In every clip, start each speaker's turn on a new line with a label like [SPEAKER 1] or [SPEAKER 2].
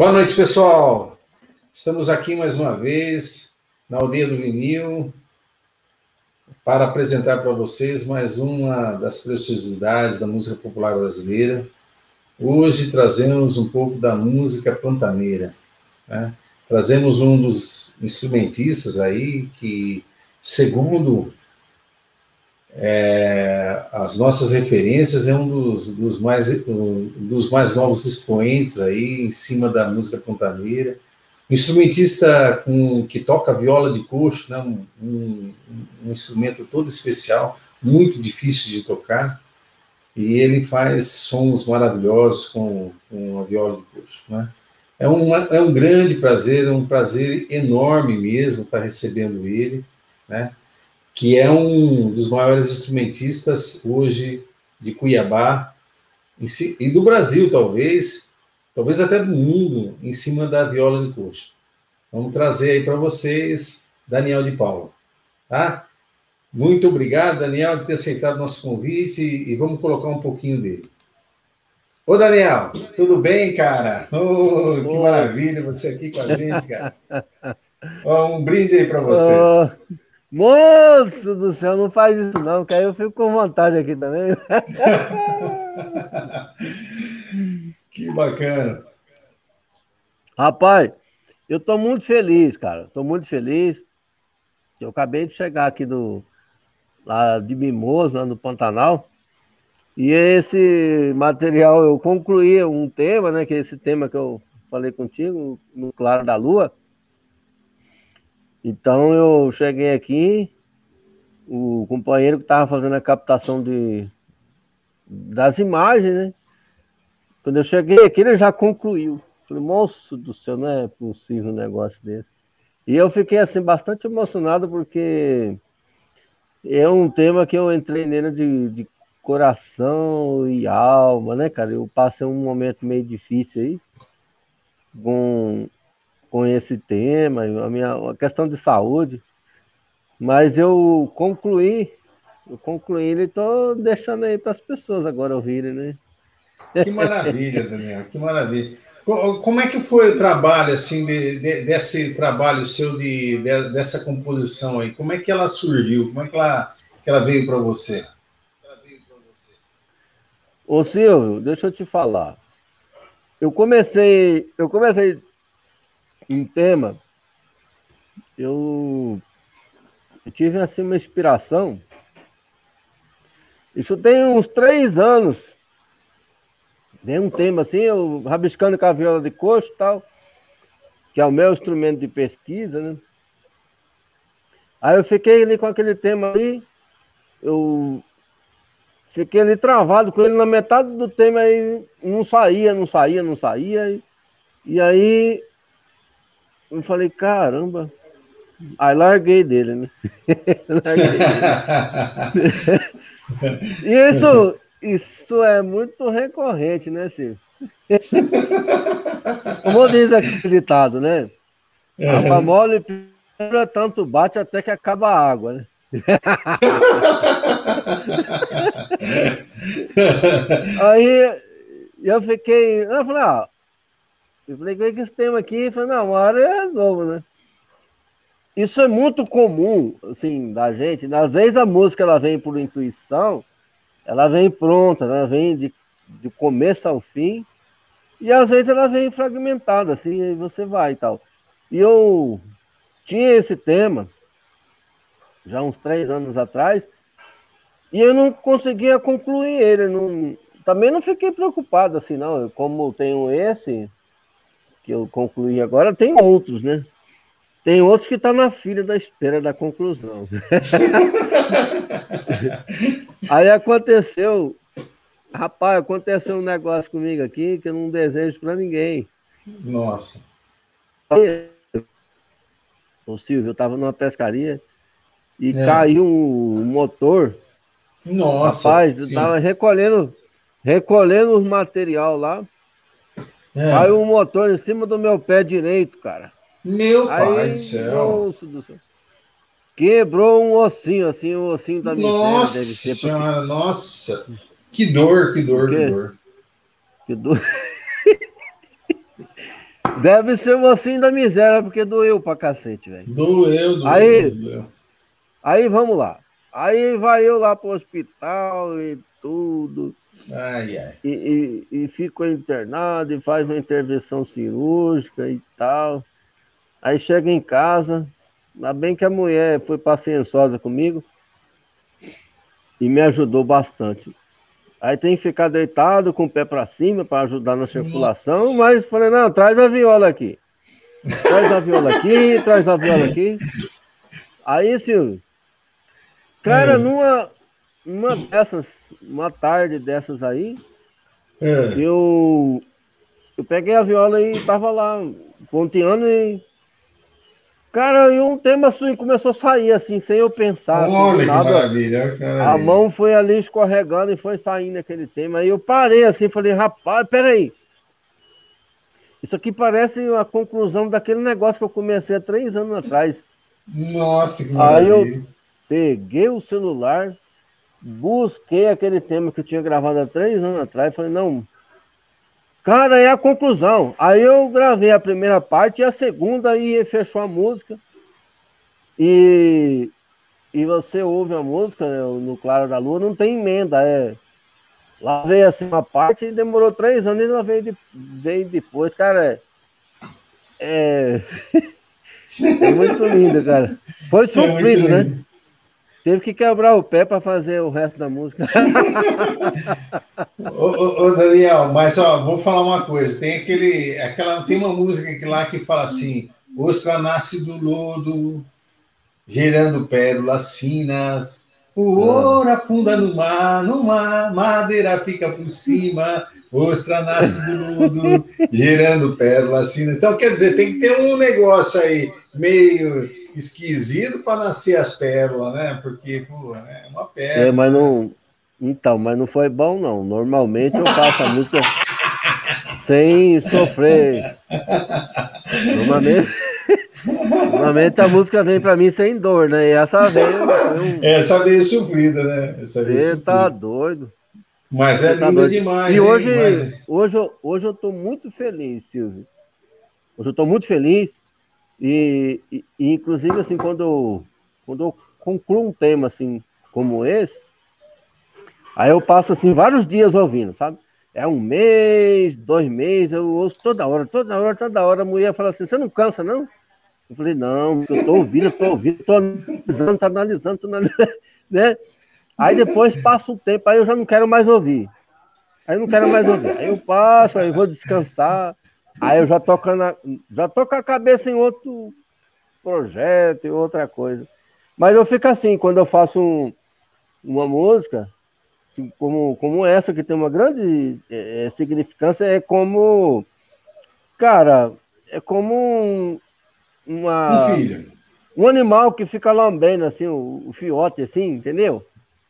[SPEAKER 1] Boa noite, pessoal. Estamos aqui mais uma vez na Aldeia do Vinil para apresentar para vocês mais uma das preciosidades da música popular brasileira. Hoje trazemos um pouco da música pantaneira. Né? Trazemos um dos instrumentistas aí que, segundo é, as nossas referências, é um dos, dos, mais, um dos mais novos expoentes aí em cima da música pantaneira. Um instrumentista com, que toca viola de coxo, né, um, um, um, instrumento todo especial, muito difícil de tocar, e ele faz sons maravilhosos com, com a viola de coxo. Né? É, uma, é um grande prazer, é um prazer enorme mesmo estar recebendo ele, né? Que é um dos maiores instrumentistas hoje de Cuiabá e do Brasil, talvez, talvez até do mundo, em cima da viola de coxo. Vamos trazer aí para vocês Daniel de Paula, tá? Muito obrigado, Daniel, por ter aceitado nosso convite e vamos colocar um pouquinho dele. Ô, Daniel, tudo bem, cara? Oh, que maravilha você aqui com a gente, cara. um brinde aí para você. Oh.
[SPEAKER 2] Moço do céu, não faz isso não, que aí eu fico com vontade aqui também.
[SPEAKER 1] que bacana.
[SPEAKER 2] Rapaz, eu tô muito feliz, cara. Tô muito feliz. Eu acabei de chegar aqui do lá de Mimoso, lá no Pantanal. E esse material eu concluí um tema, né, que é esse tema que eu falei contigo, no Claro da Lua. Então eu cheguei aqui, o companheiro que estava fazendo a captação de, das imagens, né? Quando eu cheguei aqui, ele já concluiu. Falei, moço do céu, não é possível um negócio desse. E eu fiquei assim bastante emocionado porque é um tema que eu entrei nele de, de coração e alma, né, cara? Eu passei um momento meio difícil aí com com esse tema, a minha a questão de saúde, mas eu concluí, eu concluí e estou deixando aí para as pessoas agora ouvirem, né?
[SPEAKER 1] Que maravilha, Daniel, que maravilha. Como é que foi o trabalho, assim, de, de, desse trabalho seu, de, de, dessa composição aí? Como é que ela surgiu? Como é que ela, que ela veio para você?
[SPEAKER 2] Ô Silvio, deixa eu te falar. Eu comecei, eu comecei um tema, eu, eu tive assim uma inspiração. Isso tem uns três anos. Tem um tema assim, eu rabiscando com a viola de coxo e tal, que é o meu instrumento de pesquisa, né? Aí eu fiquei ali com aquele tema ali, eu fiquei ali travado com ele na metade do tema aí, não saía, não saía, não saía. E, e aí eu falei, caramba. Aí larguei dele, né? larguei dele. e isso, isso é muito recorrente, né, Silvio? Como diz aquele ditado, né? A famosa pedra tanto bate até que acaba a água, né? Aí eu fiquei. Eu falei, ah, eu falei, que esse tema aqui? Ele falou, não, uma hora eu resolvo, né? Isso é muito comum, assim, da gente. Às vezes a música ela vem por intuição, ela vem pronta, ela vem de, de começo ao fim, e às vezes ela vem fragmentada, assim, e você vai e tal. E eu tinha esse tema, já uns três anos atrás, e eu não conseguia concluir ele. Não, também não fiquei preocupado, assim, não. Como eu tenho esse, que eu concluí agora, tem outros, né? Tem outros que estão tá na fila da espera da conclusão. Aí aconteceu, rapaz, aconteceu um negócio comigo aqui que eu não desejo para ninguém.
[SPEAKER 1] Nossa.
[SPEAKER 2] O Silvio, eu estava numa pescaria e é. caiu um motor.
[SPEAKER 1] Nossa.
[SPEAKER 2] Rapaz, eu estava recolhendo, recolhendo os material lá. É. Caiu um motor em cima do meu pé direito, cara.
[SPEAKER 1] Meu Aí, pai do céu. do céu.
[SPEAKER 2] Quebrou um ossinho, assim, o um ossinho da minha
[SPEAKER 1] Nossa deve ser. Senhora, porque... nossa. Que dor, que dor, que dor.
[SPEAKER 2] Que dor. Deve ser o mocinho da miséria, porque doeu pra cacete, velho.
[SPEAKER 1] Doeu, doeu.
[SPEAKER 2] Aí,
[SPEAKER 1] doeu.
[SPEAKER 2] aí vamos lá. Aí vai eu lá pro hospital e tudo.
[SPEAKER 1] Ai, ai.
[SPEAKER 2] E, e, e fico internado e faz uma intervenção cirúrgica e tal. Aí chega em casa, ainda bem que a mulher foi pacientosa comigo e me ajudou bastante. Aí tem que ficar deitado com o pé para cima para ajudar na circulação, Nossa. mas falei, não, traz a viola aqui. Traz a viola aqui, traz a viola aqui. Aí, Silvio, cara, é. numa, numa dessas, uma tarde dessas aí, é. eu, eu peguei a viola e tava lá ponteando e Cara, e um tema assim começou a sair assim, sem eu pensar.
[SPEAKER 1] Assim, Olha assim, que nada. maravilha.
[SPEAKER 2] Cara. A mão foi ali escorregando e foi saindo aquele tema. Aí eu parei assim, falei, rapaz, peraí. Isso aqui parece a conclusão daquele negócio que eu comecei há três anos atrás.
[SPEAKER 1] Nossa, que maravilha.
[SPEAKER 2] Aí eu peguei o celular, busquei aquele tema que eu tinha gravado há três anos atrás, falei, não, Cara, é a conclusão. Aí eu gravei a primeira parte e a segunda e fechou a música. E, e você ouve a música né, no Claro da Lua, não tem emenda. É, lá veio assim uma parte e demorou três anos e ela veio, de, veio depois. Cara, é, é muito lindo, cara. Foi é sofrido, é né? Teve que quebrar o pé para fazer o resto da música.
[SPEAKER 1] ô, ô, ô, Daniel, mas ó, vou falar uma coisa. Tem aquele, aquela, tem uma música aqui lá que fala assim: Ostra nasce do lodo, gerando pérolas finas. O ouro afunda no mar, no mar, madeira fica por cima. Ostra nasce do lodo, gerando pérolas finas. Então, quer dizer, tem que ter um negócio aí meio esquisito para nascer as pérolas, né? Porque, pô, é uma pérola.
[SPEAKER 2] É, mas não. Então, mas não foi bom, não. Normalmente eu faço a música sem sofrer. Normalmente, normalmente a música vem para mim sem dor, né? E essa veio. Um...
[SPEAKER 1] Essa veio sofrida, né? Essa
[SPEAKER 2] veio Você tá doido.
[SPEAKER 1] Mas é tá linda doido. demais.
[SPEAKER 2] E hoje, Mas... hoje, hoje eu tô muito feliz, Silvio. Hoje eu tô muito feliz e, e, inclusive, assim, quando eu, quando eu concluo um tema, assim, como esse, aí eu passo, assim, vários dias ouvindo, sabe? É um mês, dois meses, eu ouço toda hora, toda hora, toda hora. A mulher fala assim, você não cansa, não? Eu falei, não, eu tô ouvindo, tô ouvindo, tô analisando, tô analisando, tô analisando, né? Aí depois passa um tempo, aí eu já não quero mais ouvir. Aí eu não quero mais ouvir. Aí eu passo, aí eu vou descansar. Aí eu já toco, na, já tô com a cabeça em outro projeto, em outra coisa. Mas eu fico assim, quando eu faço um, uma música, assim, como, como essa, que tem uma grande é, é, significância, é como. Cara, é como um, uma,
[SPEAKER 1] um.
[SPEAKER 2] Um animal que fica lambendo assim, o, o fiote, assim, entendeu?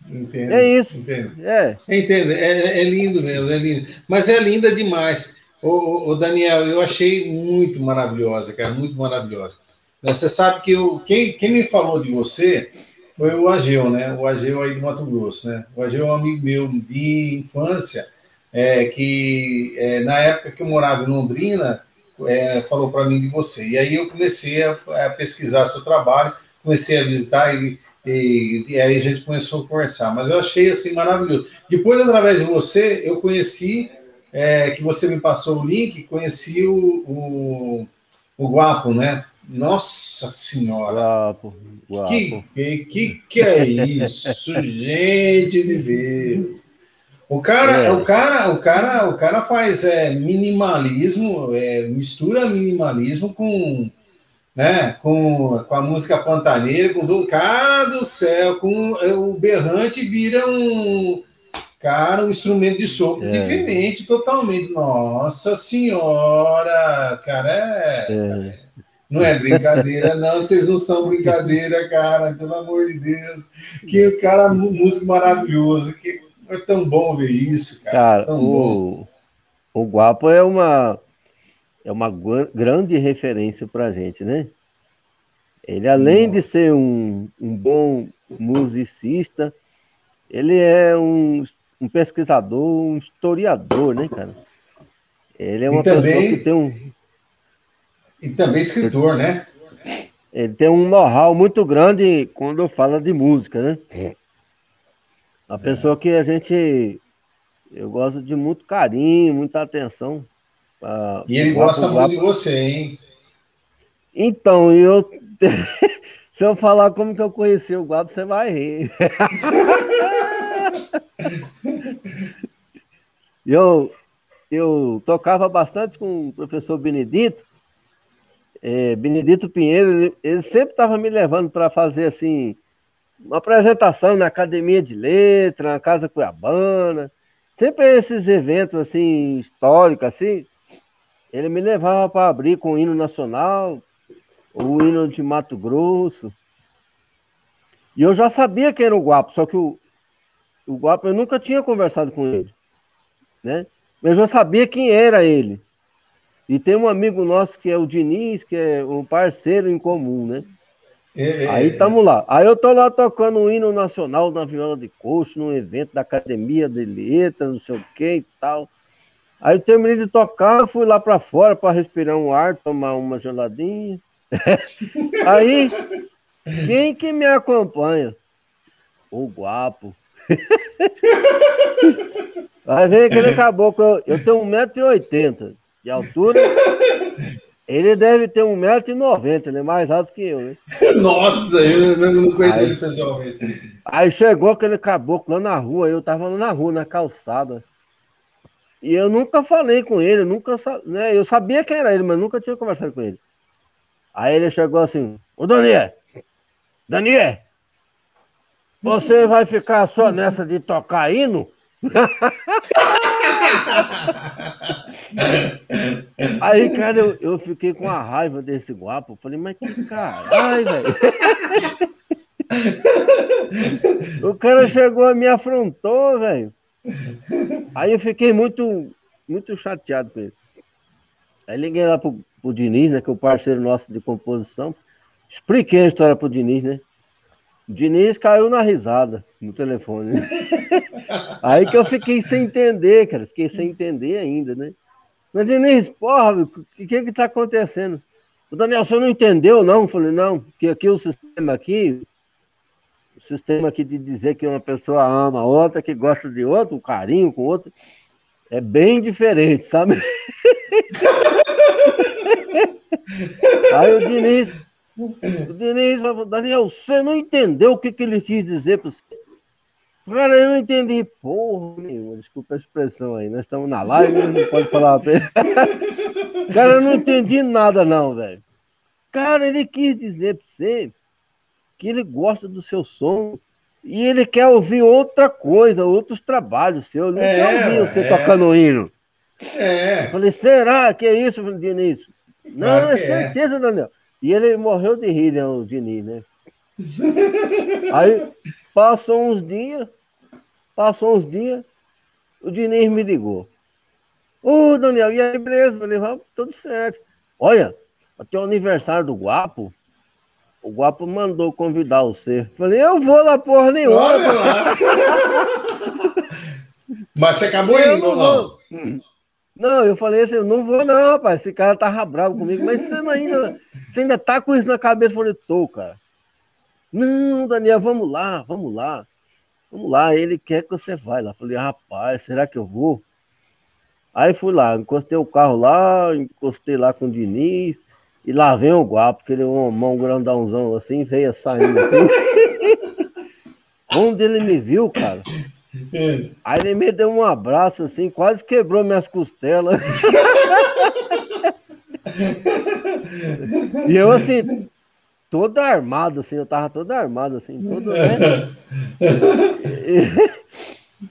[SPEAKER 1] Entendo.
[SPEAKER 2] É isso.
[SPEAKER 1] Entendo. É. Entendo. É, é lindo mesmo, é lindo. Mas é linda demais. Ô, ô, Daniel, eu achei muito maravilhosa, cara, muito maravilhosa. Né, você sabe que eu, quem, quem me falou de você foi o Ageu, né? O Ageu aí do Mato Grosso, né? O Ageu é um amigo meu de infância, é, que é, na época que eu morava em Londrina, é, falou para mim de você. E aí eu comecei a, a, pesquisar seu trabalho, comecei a visitar e, e, e, aí a gente começou a conversar. Mas eu achei assim maravilhoso. Depois, através de você, eu conheci é, que você me passou o link, conheci o, o, o Guapo, né? Nossa Senhora!
[SPEAKER 2] Guapo, guapo.
[SPEAKER 1] Que, que, que é isso, gente de Deus! O cara, é. o cara, o cara, o cara faz é, minimalismo, é, mistura minimalismo com, né, com, com a música pantaneira, com do cara do céu, com é, o berrante vira um Cara, um instrumento de sopro é. diferente, totalmente. Nossa senhora, cara, é, é. Não é brincadeira, não. Vocês não são brincadeira, cara, pelo amor de Deus. Que cara, músico maravilhoso. Que é tão bom ver isso, cara.
[SPEAKER 2] Cara, o, o Guapo é uma, é uma grande referência pra gente, né? Ele, além de ser um, um bom musicista, ele é um um pesquisador, um historiador, né, cara? Ele é uma
[SPEAKER 1] também,
[SPEAKER 2] pessoa que tem um.
[SPEAKER 1] E também escritor, né?
[SPEAKER 2] Ele tem um know-how muito grande quando fala de música, né? A pessoa que a gente. Eu gosto de muito carinho, muita atenção.
[SPEAKER 1] e ele gosta muito de você, hein?
[SPEAKER 2] Então, eu. Se eu falar como que eu conheci o Guapo, você vai rir. eu, eu tocava bastante com o professor Benedito, é, Benedito Pinheiro, ele, ele sempre estava me levando para fazer assim uma apresentação na Academia de Letra, na Casa Cuiabana, sempre esses eventos assim históricos assim, ele me levava para abrir com o hino nacional, o hino de Mato Grosso. E eu já sabia que era o Guapo, só que o, o Guapo eu nunca tinha conversado com ele, né? Mas eu sabia quem era ele. E tem um amigo nosso que é o Diniz, que é um parceiro em comum, né? É, é, aí estamos lá. Aí eu tô lá tocando o hino nacional na viola de coxo, num evento da Academia de Letras, não sei o que e tal. Aí eu terminei de tocar, fui lá para fora para respirar um ar, tomar uma geladinha. aí, quem que me acompanha? O guapo. Aí vem aquele caboclo, eu, eu tenho 1,80m de altura. Ele deve ter 1,90m, ele é mais alto que eu, né?
[SPEAKER 1] Nossa, eu não conheço aí, ele pessoalmente.
[SPEAKER 2] Aí chegou aquele caboclo lá na rua, eu tava lá na rua, na calçada. E eu nunca falei com ele, nunca né? Eu sabia quem era ele, mas nunca tinha conversado com ele. Aí ele chegou assim, ô Daniel, Daniel, você vai ficar só nessa de tocar hino? Aí, cara, eu, eu fiquei com a raiva desse guapo. Falei, mas que caralho, velho. O cara chegou e me afrontou, velho. Aí eu fiquei muito, muito chateado com ele. Aí liguei lá pro, pro Diniz, né, que é o parceiro nosso de composição. Expliquei a história pro Diniz, né? Diniz caiu na risada no telefone. Aí que eu fiquei sem entender, cara. Fiquei sem entender ainda, né? Mas Diniz, porra, o que que tá acontecendo? O Daniel, você não entendeu, não? Eu falei, não, que aqui o sistema aqui, o sistema aqui de dizer que uma pessoa ama outra, que gosta de outro, o carinho com outro, é bem diferente, sabe? Aí o Diniz, o Diniz Daniel, você não entendeu o que, que ele quis dizer para você? Cara, eu não entendi porra nenhuma, desculpa a expressão aí, nós estamos na live, não pode falar. Cara, eu não entendi nada não, velho. Cara, ele quis dizer para você que ele gosta do seu som e ele quer ouvir outra coisa, outros trabalhos seus. Ele não é, quer ouvir você é. tocando hino. É. Eu falei, será que é isso, Diniz? Claro não, é, é certeza, Daniel. E ele morreu de rir, né, o Diniz, né? Aí passou uns dias, passou uns dias, o Diniz me ligou. Ô, Daniel, e aí, beleza? Falei, tudo certo. Olha, até o aniversário do Guapo, o Guapo mandou convidar você. Falei, eu vou lá porra nenhuma.
[SPEAKER 1] Mas você acabou indo ou não? não?
[SPEAKER 2] Não, eu falei assim, eu não vou não, rapaz. Esse cara tava bravo comigo, mas você ainda, você ainda tá com isso na cabeça. Eu falei, tô, cara. Não, Daniel, vamos lá, vamos lá. Vamos lá, ele quer que você vá lá. Eu falei, rapaz, será que eu vou? Aí fui lá, encostei o carro lá, encostei lá com o Diniz, e lá vem o Guapo, porque ele é um mão grandãozão assim, veio saindo assim. Quando ele me viu, cara, Aí ele me deu um abraço assim, quase quebrou minhas costelas. e eu assim, todo armado, assim, eu tava todo armado, assim, todo, né?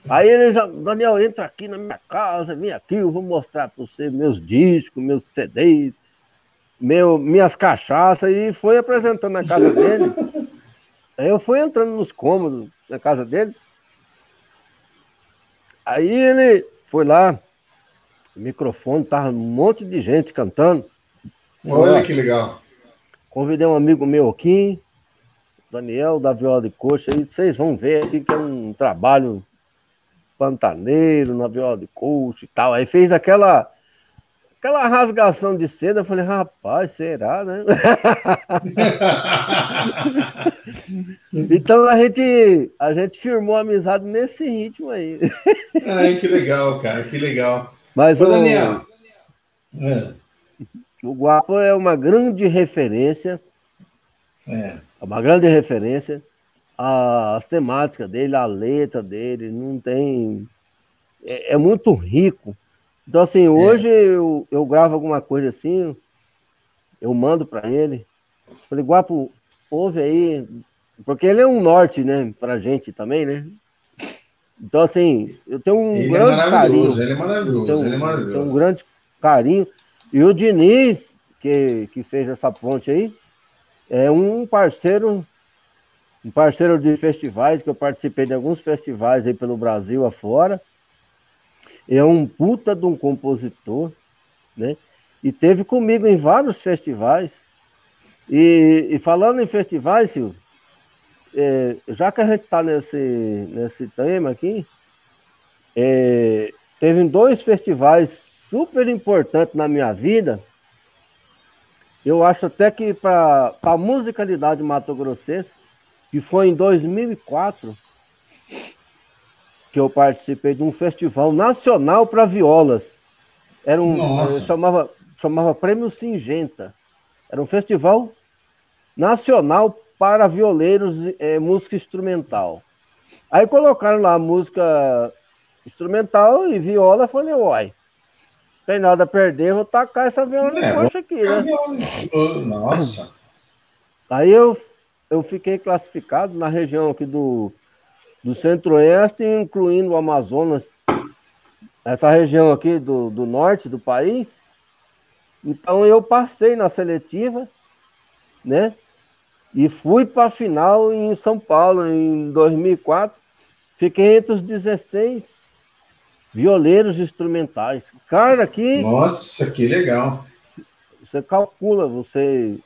[SPEAKER 2] Aí ele já, Daniel, entra aqui na minha casa, vem aqui, eu vou mostrar para você meus discos, meus CDs, meu, minhas cachaças, e foi apresentando na casa dele. Aí eu fui entrando nos cômodos na casa dele. Aí ele foi lá, microfone, tava um monte de gente cantando.
[SPEAKER 1] Olha que legal.
[SPEAKER 2] Convidei um amigo meu aqui, Daniel, da Viola de Coxa, e vocês vão ver aqui que é um trabalho pantaneiro na Viola de Coxa e tal. Aí fez aquela aquela rasgação de seda, eu falei, rapaz, será, né? então a gente, a gente firmou amizade nesse ritmo aí.
[SPEAKER 1] Ai, que legal, cara, que legal.
[SPEAKER 2] Mas Ô, o Daniel. É. O Guapo é uma grande referência. É. é uma grande referência. As temáticas dele, a letra dele, não tem. É, é muito rico. Então, assim, é. hoje é. eu, eu gravo alguma coisa assim, eu mando para ele. Falei, Guapo, ouve aí. Porque ele é um norte, né, pra gente também, né? Então, assim, eu tenho um ele é grande é carinho.
[SPEAKER 1] Ele é maravilhoso, tenho, ele é maravilhoso.
[SPEAKER 2] Tenho um grande carinho. E o Diniz, que, que fez essa ponte aí, é um parceiro, um parceiro de festivais, que eu participei de alguns festivais aí pelo Brasil afora. É um puta de um compositor, né? E teve comigo em vários festivais. E, e falando em festivais, Silvio, é, já que a gente está nesse, nesse tema aqui, é, teve dois festivais super importantes na minha vida. Eu acho até que para a musicalidade mato-grossense, que foi em 2004, que eu participei de um festival nacional para violas. Era um, chamava, chamava Prêmio Singenta. Era um festival nacional para violeiros, é, música instrumental. Aí colocaram lá música instrumental e viola, falei, uai, tem nada a perder, vou tacar essa viola é, coxa aqui, né?
[SPEAKER 1] Nossa.
[SPEAKER 2] Aí eu, eu fiquei classificado na região aqui do, do centro-oeste, incluindo o Amazonas, essa região aqui do, do norte do país. Então eu passei na seletiva, né? E fui para a final em São Paulo em 2004. Fiquei entre os 16 violeiros instrumentais. Cara, que.
[SPEAKER 1] Nossa, que legal.
[SPEAKER 2] Você calcula, você.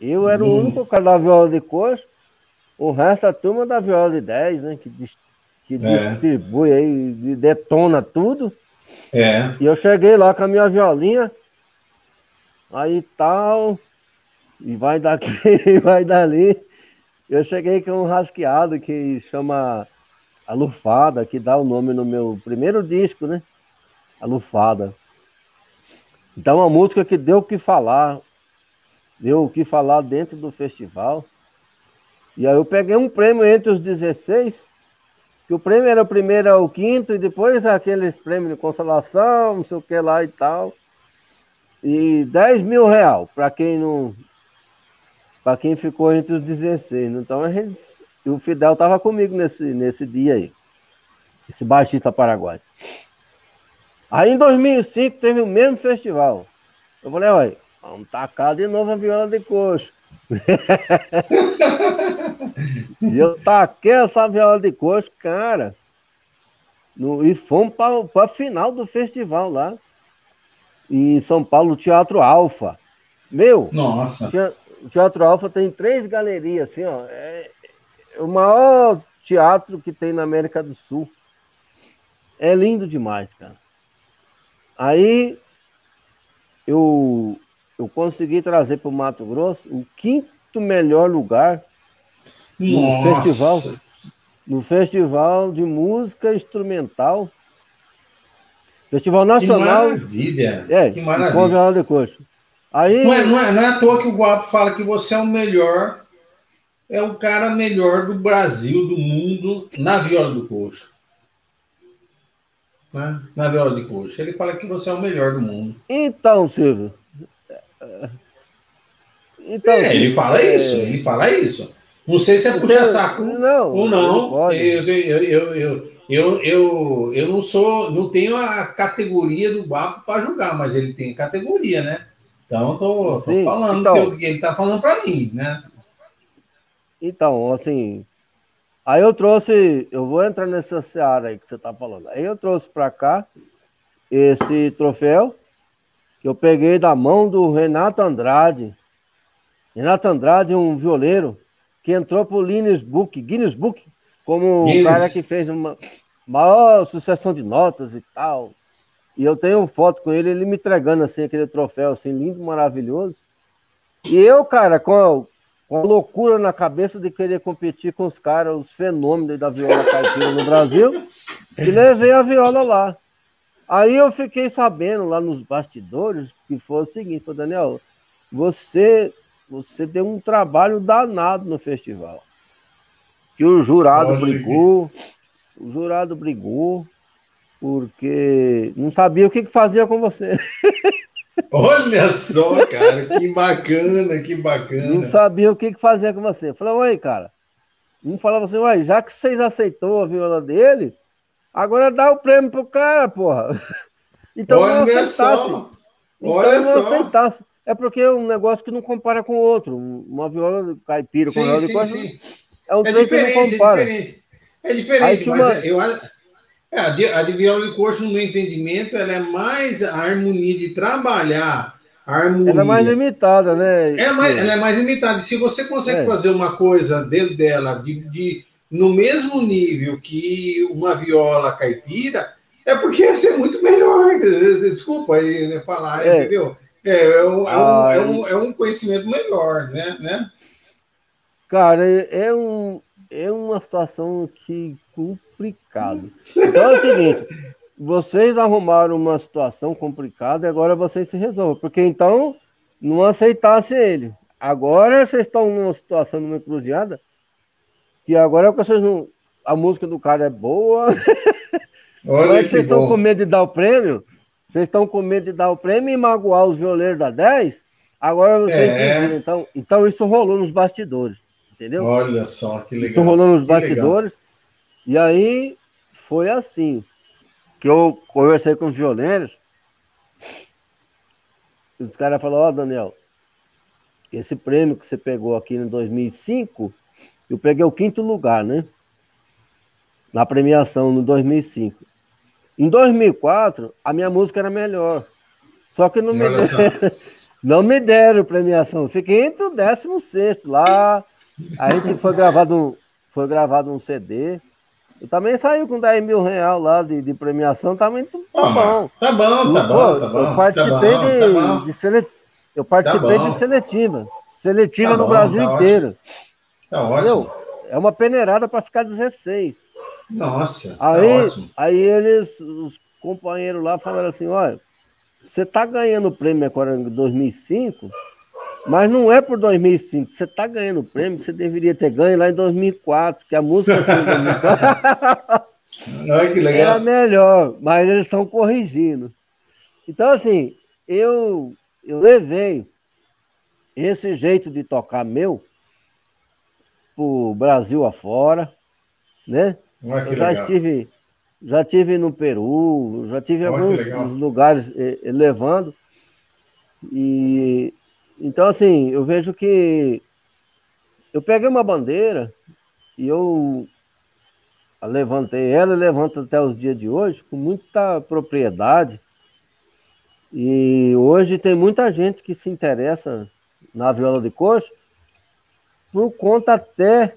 [SPEAKER 2] Eu era hum. o único cara da viola de coxa, o resto a turma da viola de 10, né? Que, que é. distribui aí, detona tudo.
[SPEAKER 1] É.
[SPEAKER 2] E eu cheguei lá com a minha violinha, aí tal e vai daqui, e vai dali. Eu cheguei com um rasqueado que chama A Lufada, que dá o nome no meu primeiro disco, né? A Lufada. Então, uma música que deu o que falar, deu o que falar dentro do festival. E aí eu peguei um prêmio entre os 16, que o prêmio era o primeiro ao quinto, e depois aqueles prêmios de consolação, não sei o que lá e tal. E 10 mil real, para quem não, para quem ficou entre os 16. Então a gente, o Fidel estava comigo nesse, nesse dia aí, esse baixista paraguaio. Aí em 2005 teve o mesmo festival. Eu falei, olha, vamos tacar de novo a viola de coxo. E eu taquei essa viola de coxo, cara. No, e fomos para a final do festival lá. Em São Paulo, Teatro Alfa. Meu,
[SPEAKER 1] Nossa.
[SPEAKER 2] O Teatro Alfa tem três galerias, assim, ó. É, o maior teatro que tem na América do Sul. É lindo demais, cara. Aí eu, eu consegui trazer para o Mato Grosso o quinto melhor lugar no Nossa. festival, no festival de música instrumental. Festival Nacional.
[SPEAKER 1] Que maravilha!
[SPEAKER 2] É,
[SPEAKER 1] que maravilha.
[SPEAKER 2] de Coxa. Aí...
[SPEAKER 1] Não, é, não, é, não é à toa que o Guapo fala que você é o melhor, é o cara melhor do Brasil, do mundo, na viola do coxo. Né? Na viola de coxo. Ele fala que você é o melhor do mundo.
[SPEAKER 2] Então, Silvio.
[SPEAKER 1] Então, é, ele fala é... isso, ele fala isso. Não sei se é puxar saco não, ou não. eu, eu, eu, eu, eu, eu, eu não sou, não tenho a categoria do Guapo para julgar, mas ele tem categoria, né? Então, eu tô, tô falando então, que ele está falando para mim, né?
[SPEAKER 2] Então, assim, aí eu trouxe, eu vou entrar nessa seara aí que você está falando. Aí eu trouxe para cá esse troféu que eu peguei da mão do Renato Andrade. Renato Andrade, um violeiro que entrou para o Guinness Book, Guinness Book, como o cara que fez uma maior sucessão de notas e tal. E eu tenho foto com ele, ele me entregando assim aquele troféu assim lindo, maravilhoso. E eu, cara, com, com a loucura na cabeça de querer competir com os caras, os fenômenos da viola caipira no Brasil, e levei a viola lá. Aí eu fiquei sabendo lá nos bastidores que foi o seguinte, foi, Daniel, você, você deu um trabalho danado no festival. Que o jurado Olha brigou, o jurado brigou, porque não sabia o que, que fazia com você.
[SPEAKER 1] Olha só, cara, que bacana, que bacana.
[SPEAKER 2] Não sabia o que, que fazia com você. Falei, oi, cara. Um falava assim, já que vocês aceitou a viola dele, agora dá o prêmio pro cara, porra.
[SPEAKER 1] Então Olha não só. Então, Olha não só.
[SPEAKER 2] Aceitasse. É porque é um negócio que não compara com o outro. Uma viola caipira
[SPEAKER 1] sim,
[SPEAKER 2] com viola
[SPEAKER 1] sim, de sim.
[SPEAKER 2] é um é trem que não compara.
[SPEAKER 1] É diferente, é diferente, mas uma... eu acho é, a, de, a de viola de coxo, no meu entendimento, ela é mais a harmonia de trabalhar a harmonia.
[SPEAKER 2] Ela é mais limitada, né?
[SPEAKER 1] É mais, ela é mais limitada. E se você consegue é. fazer uma coisa dentro dela de, de, no mesmo nível que uma viola caipira, é porque ia ser muito melhor. Desculpa aí né, falar, é. entendeu? É, é, um, ah, é, um, é, um, conhecimento melhor, né? né?
[SPEAKER 2] Cara, é, um, é uma situação que complicado. Então é o seguinte, vocês arrumaram uma situação complicada e agora vocês se resolvem, porque então não aceitasse ele. Agora vocês estão numa situação, numa encruzilhada, que agora vocês não. A música do cara é boa. Olha que vocês estão com medo de dar o prêmio. Vocês estão com medo de dar o prêmio e magoar os violeiros da 10. Agora vocês é. então, então isso rolou nos bastidores. Entendeu?
[SPEAKER 1] Olha só, que legal.
[SPEAKER 2] Isso rolou nos que bastidores. Legal. E aí foi assim que eu conversei com os violeiros. Os caras falaram, ó, oh, Daniel, esse prêmio que você pegou aqui em 2005, eu peguei o quinto lugar, né? Na premiação no 2005. Em 2004, a minha música era melhor. Só que não me, deram, não me deram premiação. Fiquei entre o 16 lá. A gente foi gravado, foi gravado um CD. Eu também saiu com 10 mil reais lá de, de premiação, também tá,
[SPEAKER 1] tá bom. Tá bom, tá bom, tá bom.
[SPEAKER 2] Eu participei tá de, tá de sele... eu participei tá de seletiva. Seletiva tá no bom, Brasil tá inteiro.
[SPEAKER 1] Tá ótimo.
[SPEAKER 2] É uma peneirada para ficar 16.
[SPEAKER 1] Nossa,
[SPEAKER 2] aí, tá ótimo. Aí eles, os companheiros lá falaram assim, olha, você tá ganhando o prêmio agora em 2005, mas não é por 2005. Você está ganhando o prêmio que você deveria ter ganho lá em 2004, que a música foi em 2004.
[SPEAKER 1] Olha que legal.
[SPEAKER 2] Era melhor, mas eles estão corrigindo. Então, assim, eu, eu levei esse jeito de tocar meu pro Brasil afora, né?
[SPEAKER 1] Olha
[SPEAKER 2] já
[SPEAKER 1] legal.
[SPEAKER 2] estive já tive no Peru, já tive em alguns lugares eh, eh, levando. E então, assim, eu vejo que eu peguei uma bandeira e eu levantei ela e levanto até os dias de hoje com muita propriedade. E hoje tem muita gente que se interessa na viola de coxo por conta até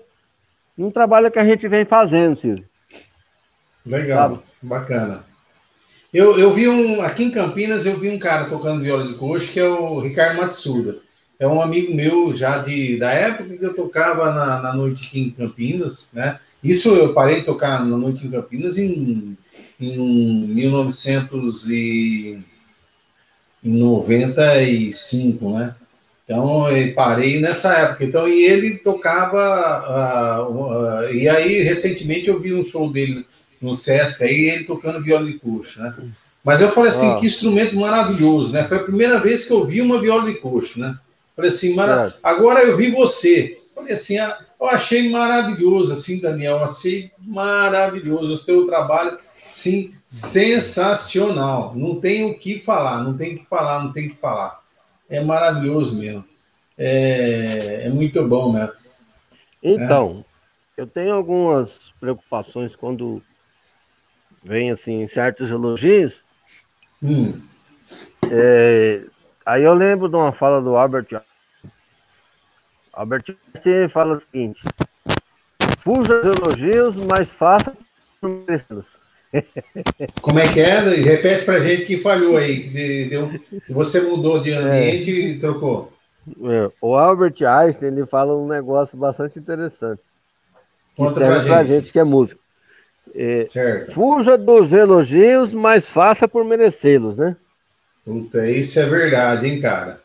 [SPEAKER 2] de um trabalho que a gente vem fazendo, Silvio.
[SPEAKER 1] Legal, Sabe? bacana. Eu, eu vi um. Aqui em Campinas, eu vi um cara tocando viola de coxo, que é o Ricardo Matsuda. É um amigo meu já de, da época que eu tocava na, na noite aqui em Campinas, né? Isso eu parei de tocar na noite em Campinas em, em 1995, né? Então, parei nessa época. Então, e ele tocava. Uh, uh, e aí, recentemente, eu vi um show dele no Sesc aí, ele tocando viola de coxo, né? Mas eu falei assim, ah. que instrumento maravilhoso, né? Foi a primeira vez que eu vi uma viola de coxo, né? Falei assim, mara... agora eu vi você. Falei assim, ah, eu achei maravilhoso, assim, Daniel, achei maravilhoso o seu trabalho, sim, sensacional. Não tem o que falar, não tem o que falar, não tem o que falar. É maravilhoso mesmo. É, é muito bom mesmo.
[SPEAKER 2] Então, é. eu tenho algumas preocupações quando vem assim certos elogios.
[SPEAKER 1] Hum.
[SPEAKER 2] É, aí eu lembro de uma fala do Albert Albert fala o seguinte: fuja dos elogios, mas faça
[SPEAKER 1] Como é que é? Repete pra gente que falhou aí, que deu, você mudou de ambiente é. e trocou.
[SPEAKER 2] É, o Albert Einstein ele fala um negócio bastante interessante.
[SPEAKER 1] Conta serve pra,
[SPEAKER 2] pra gente. gente que é músico. É, fuja dos elogios, mas faça por merecê-los, né?
[SPEAKER 1] Puta, isso é verdade, hein, cara?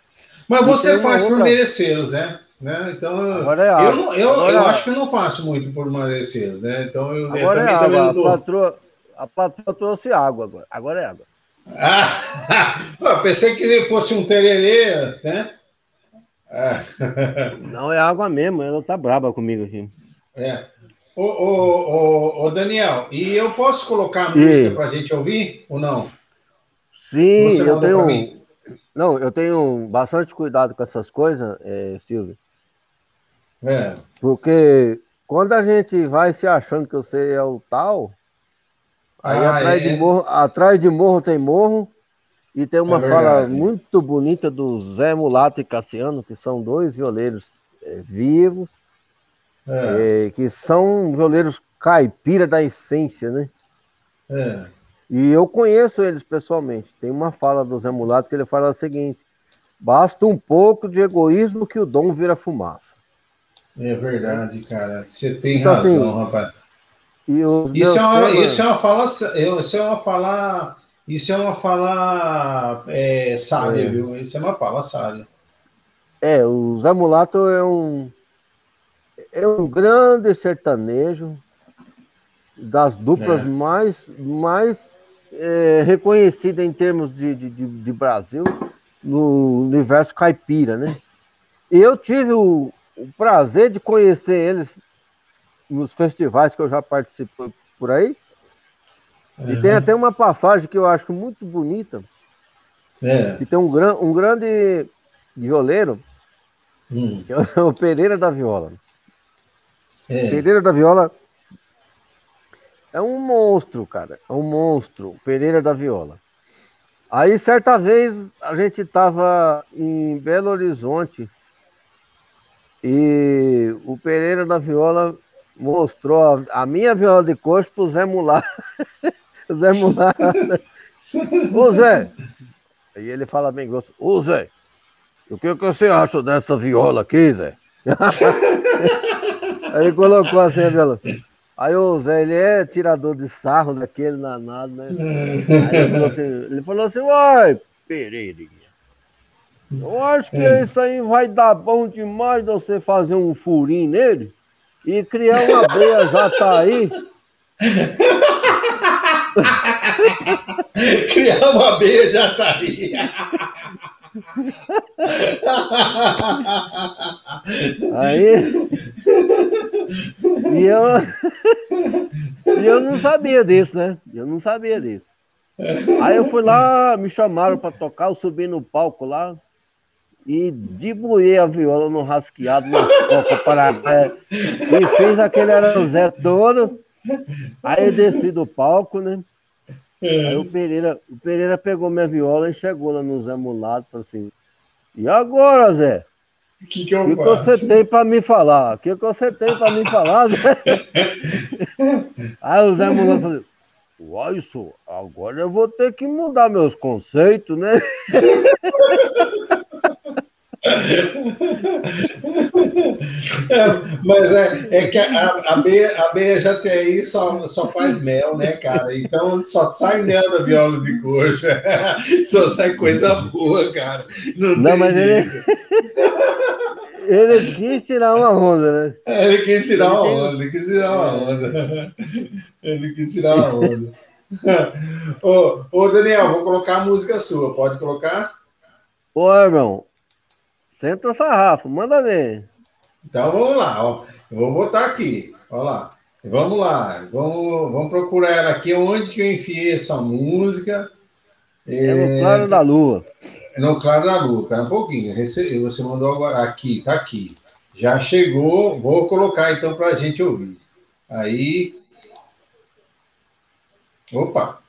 [SPEAKER 1] Mas você faz outra... por merecê-los, né? né? Então, Agora é eu, não, eu, Agora eu é acho que eu não faço muito por merecê-los, né? Então, eu,
[SPEAKER 2] Agora também, é também água. Tô... A, patroa, a patroa trouxe água agora. Agora é água.
[SPEAKER 1] Ah, pensei que fosse um tererê, né?
[SPEAKER 2] Ah. Não, é água mesmo, ela tá braba comigo aqui.
[SPEAKER 1] É. Ô, ô, ô, ô Daniel, e eu posso colocar a música para a gente ouvir ou não?
[SPEAKER 2] Sim, eu tenho. Não, eu tenho bastante cuidado com essas coisas, é, Silvio. É. Porque quando a gente vai se achando que você é o tal, aí ah, atrás, é? de morro, atrás de morro tem morro, e tem uma é fala muito bonita do Zé Mulato e Cassiano, que são dois violeiros é, vivos, é. É, que são violeiros caipira da essência, né? É. E eu conheço eles pessoalmente. Tem uma fala do Zé Mulato que ele fala o seguinte: basta um pouco de egoísmo que o dom vira fumaça.
[SPEAKER 1] É verdade, cara. Você tem então, assim, razão, assim, rapaz. Isso é, uma, isso é uma fala, isso é uma fala, isso é uma fala é, sábia, é. viu? Isso é uma fala sábia.
[SPEAKER 2] É, o Zé Mulato é um é um grande sertanejo das duplas é. mais, mais é, reconhecidas em termos de, de, de, Brasil no universo caipira, né? Eu tive o, o prazer de conhecer eles nos festivais que eu já participei por aí. E tem até uma passagem que eu acho muito bonita. É. Que tem um, gran, um grande violeiro, hum. que é o Pereira da Viola. É. Pereira da Viola é um monstro, cara. É um monstro. Pereira da Viola. Aí, certa vez, a gente estava em Belo Horizonte e o Pereira da Viola mostrou a, a minha viola de coxo pro Zé Mular. Zé Mular. Ô Zé! Aí ele fala bem grosso. Ô Zé, o que, que você acha dessa viola aqui, Zé? Aí colocou assim a viola. Aí o Zé, ele é tirador de sarro daquele danado, né? Aí ele falou assim, ele falou assim, uai, Pereirinha, eu acho que isso aí vai dar bom demais de você fazer um furinho nele e criar uma abelha já tá aí.
[SPEAKER 1] criar uma abelha já tá aí.
[SPEAKER 2] Aí. E eu. E eu não sabia disso, né? Eu não sabia disso. Aí eu fui lá, me chamaram para tocar, eu subi no palco lá e dibuei a viola no rasqueado, na coca paraguaia, e fiz aquele aranzé todo. Aí eu desci do palco, né? Aí o Pereira, o Pereira pegou minha viola e chegou lá no Zé Mulato e falou assim: E agora, Zé?
[SPEAKER 1] O que, que eu
[SPEAKER 2] que que você tem para me falar? O que, que você tem para me falar, Zé? Aí o Zé Mulato falou: Uai, isso, agora eu vou ter que mudar meus conceitos, né?
[SPEAKER 1] É, mas é, é que a, a, B, a BJTI só, só faz mel, né, cara? Então só sai mel da viola de coxa. Só sai coisa boa, cara. Não,
[SPEAKER 2] Não mas ele. Ele quis tirar uma onda, né?
[SPEAKER 1] É, ele quis tirar uma onda, ele quis tirar uma onda. Ele quis tirar uma onda. ô, ô, Daniel, vou colocar a música sua, pode colocar?
[SPEAKER 2] Ô, irmão, Senta o sarrafo, manda ver.
[SPEAKER 1] Então vamos lá, ó. Eu vou botar aqui. Olha lá. Vamos lá. Vamos, vamos procurar ela aqui. Onde que eu enfiei essa música?
[SPEAKER 2] É no Claro da Lua.
[SPEAKER 1] É no Claro da Lua. Espera um pouquinho. Você mandou agora. Aqui, tá aqui. Já chegou. Vou colocar então para a gente ouvir. Aí. Opa!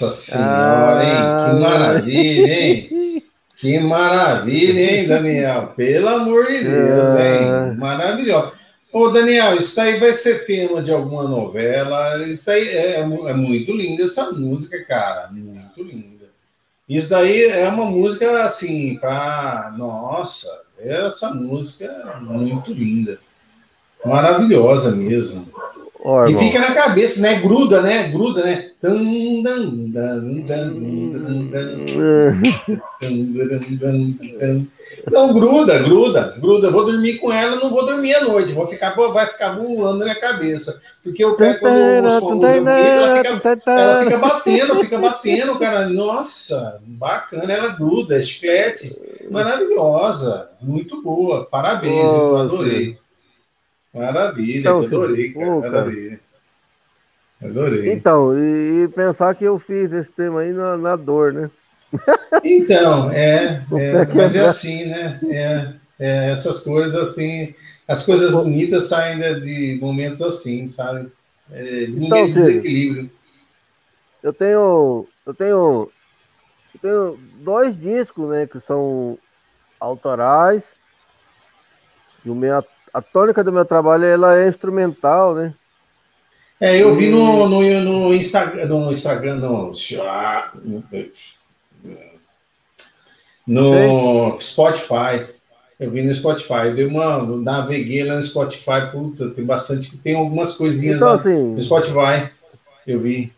[SPEAKER 1] Nossa senhora, hein? Que ah. maravilha, hein? Que maravilha, hein, Daniel? Pelo amor de Deus, hein? Ah. Maravilhoso. Ô, Daniel, isso aí vai ser tema de alguma novela. Isso aí é, é, é muito linda essa música, cara. Muito linda. Isso daí é uma música assim, para. Nossa, essa música é muito linda. Maravilhosa mesmo. Oh, e fica na cabeça, né? Gruda, né? Gruda, né? Não, gruda, gruda, gruda. Vou dormir com ela, não vou dormir à noite. Vou ficar, vai ficar voando na minha cabeça. Porque eu pego quando os famosos ela fica, ela fica batendo, fica batendo, cara. Nossa, bacana, ela gruda, é chiclete. Maravilhosa, muito boa. Parabéns, eu adorei. Maravilha, então, adorei, cara, pô, maravilha. Adorei.
[SPEAKER 2] Então, e, pensar que eu fiz esse tema aí na, na dor, né?
[SPEAKER 1] Então, é, é mas é assim, né? É, é, essas coisas assim, as coisas bonitas saem de momentos assim, sabe? É, de então, desequilíbrio.
[SPEAKER 2] Eu tenho, eu tenho, eu tenho dois discos, né, que são autorais. E o meu a tônica do meu trabalho ela é instrumental, né?
[SPEAKER 1] É, eu vi no, no, no Instagram, no Instagram, no, no Spotify. Eu vi no Spotify, eu dei uma, naveguei lá no Spotify, puta, tem bastante, tem algumas coisinhas então, lá assim, no Spotify, eu vi.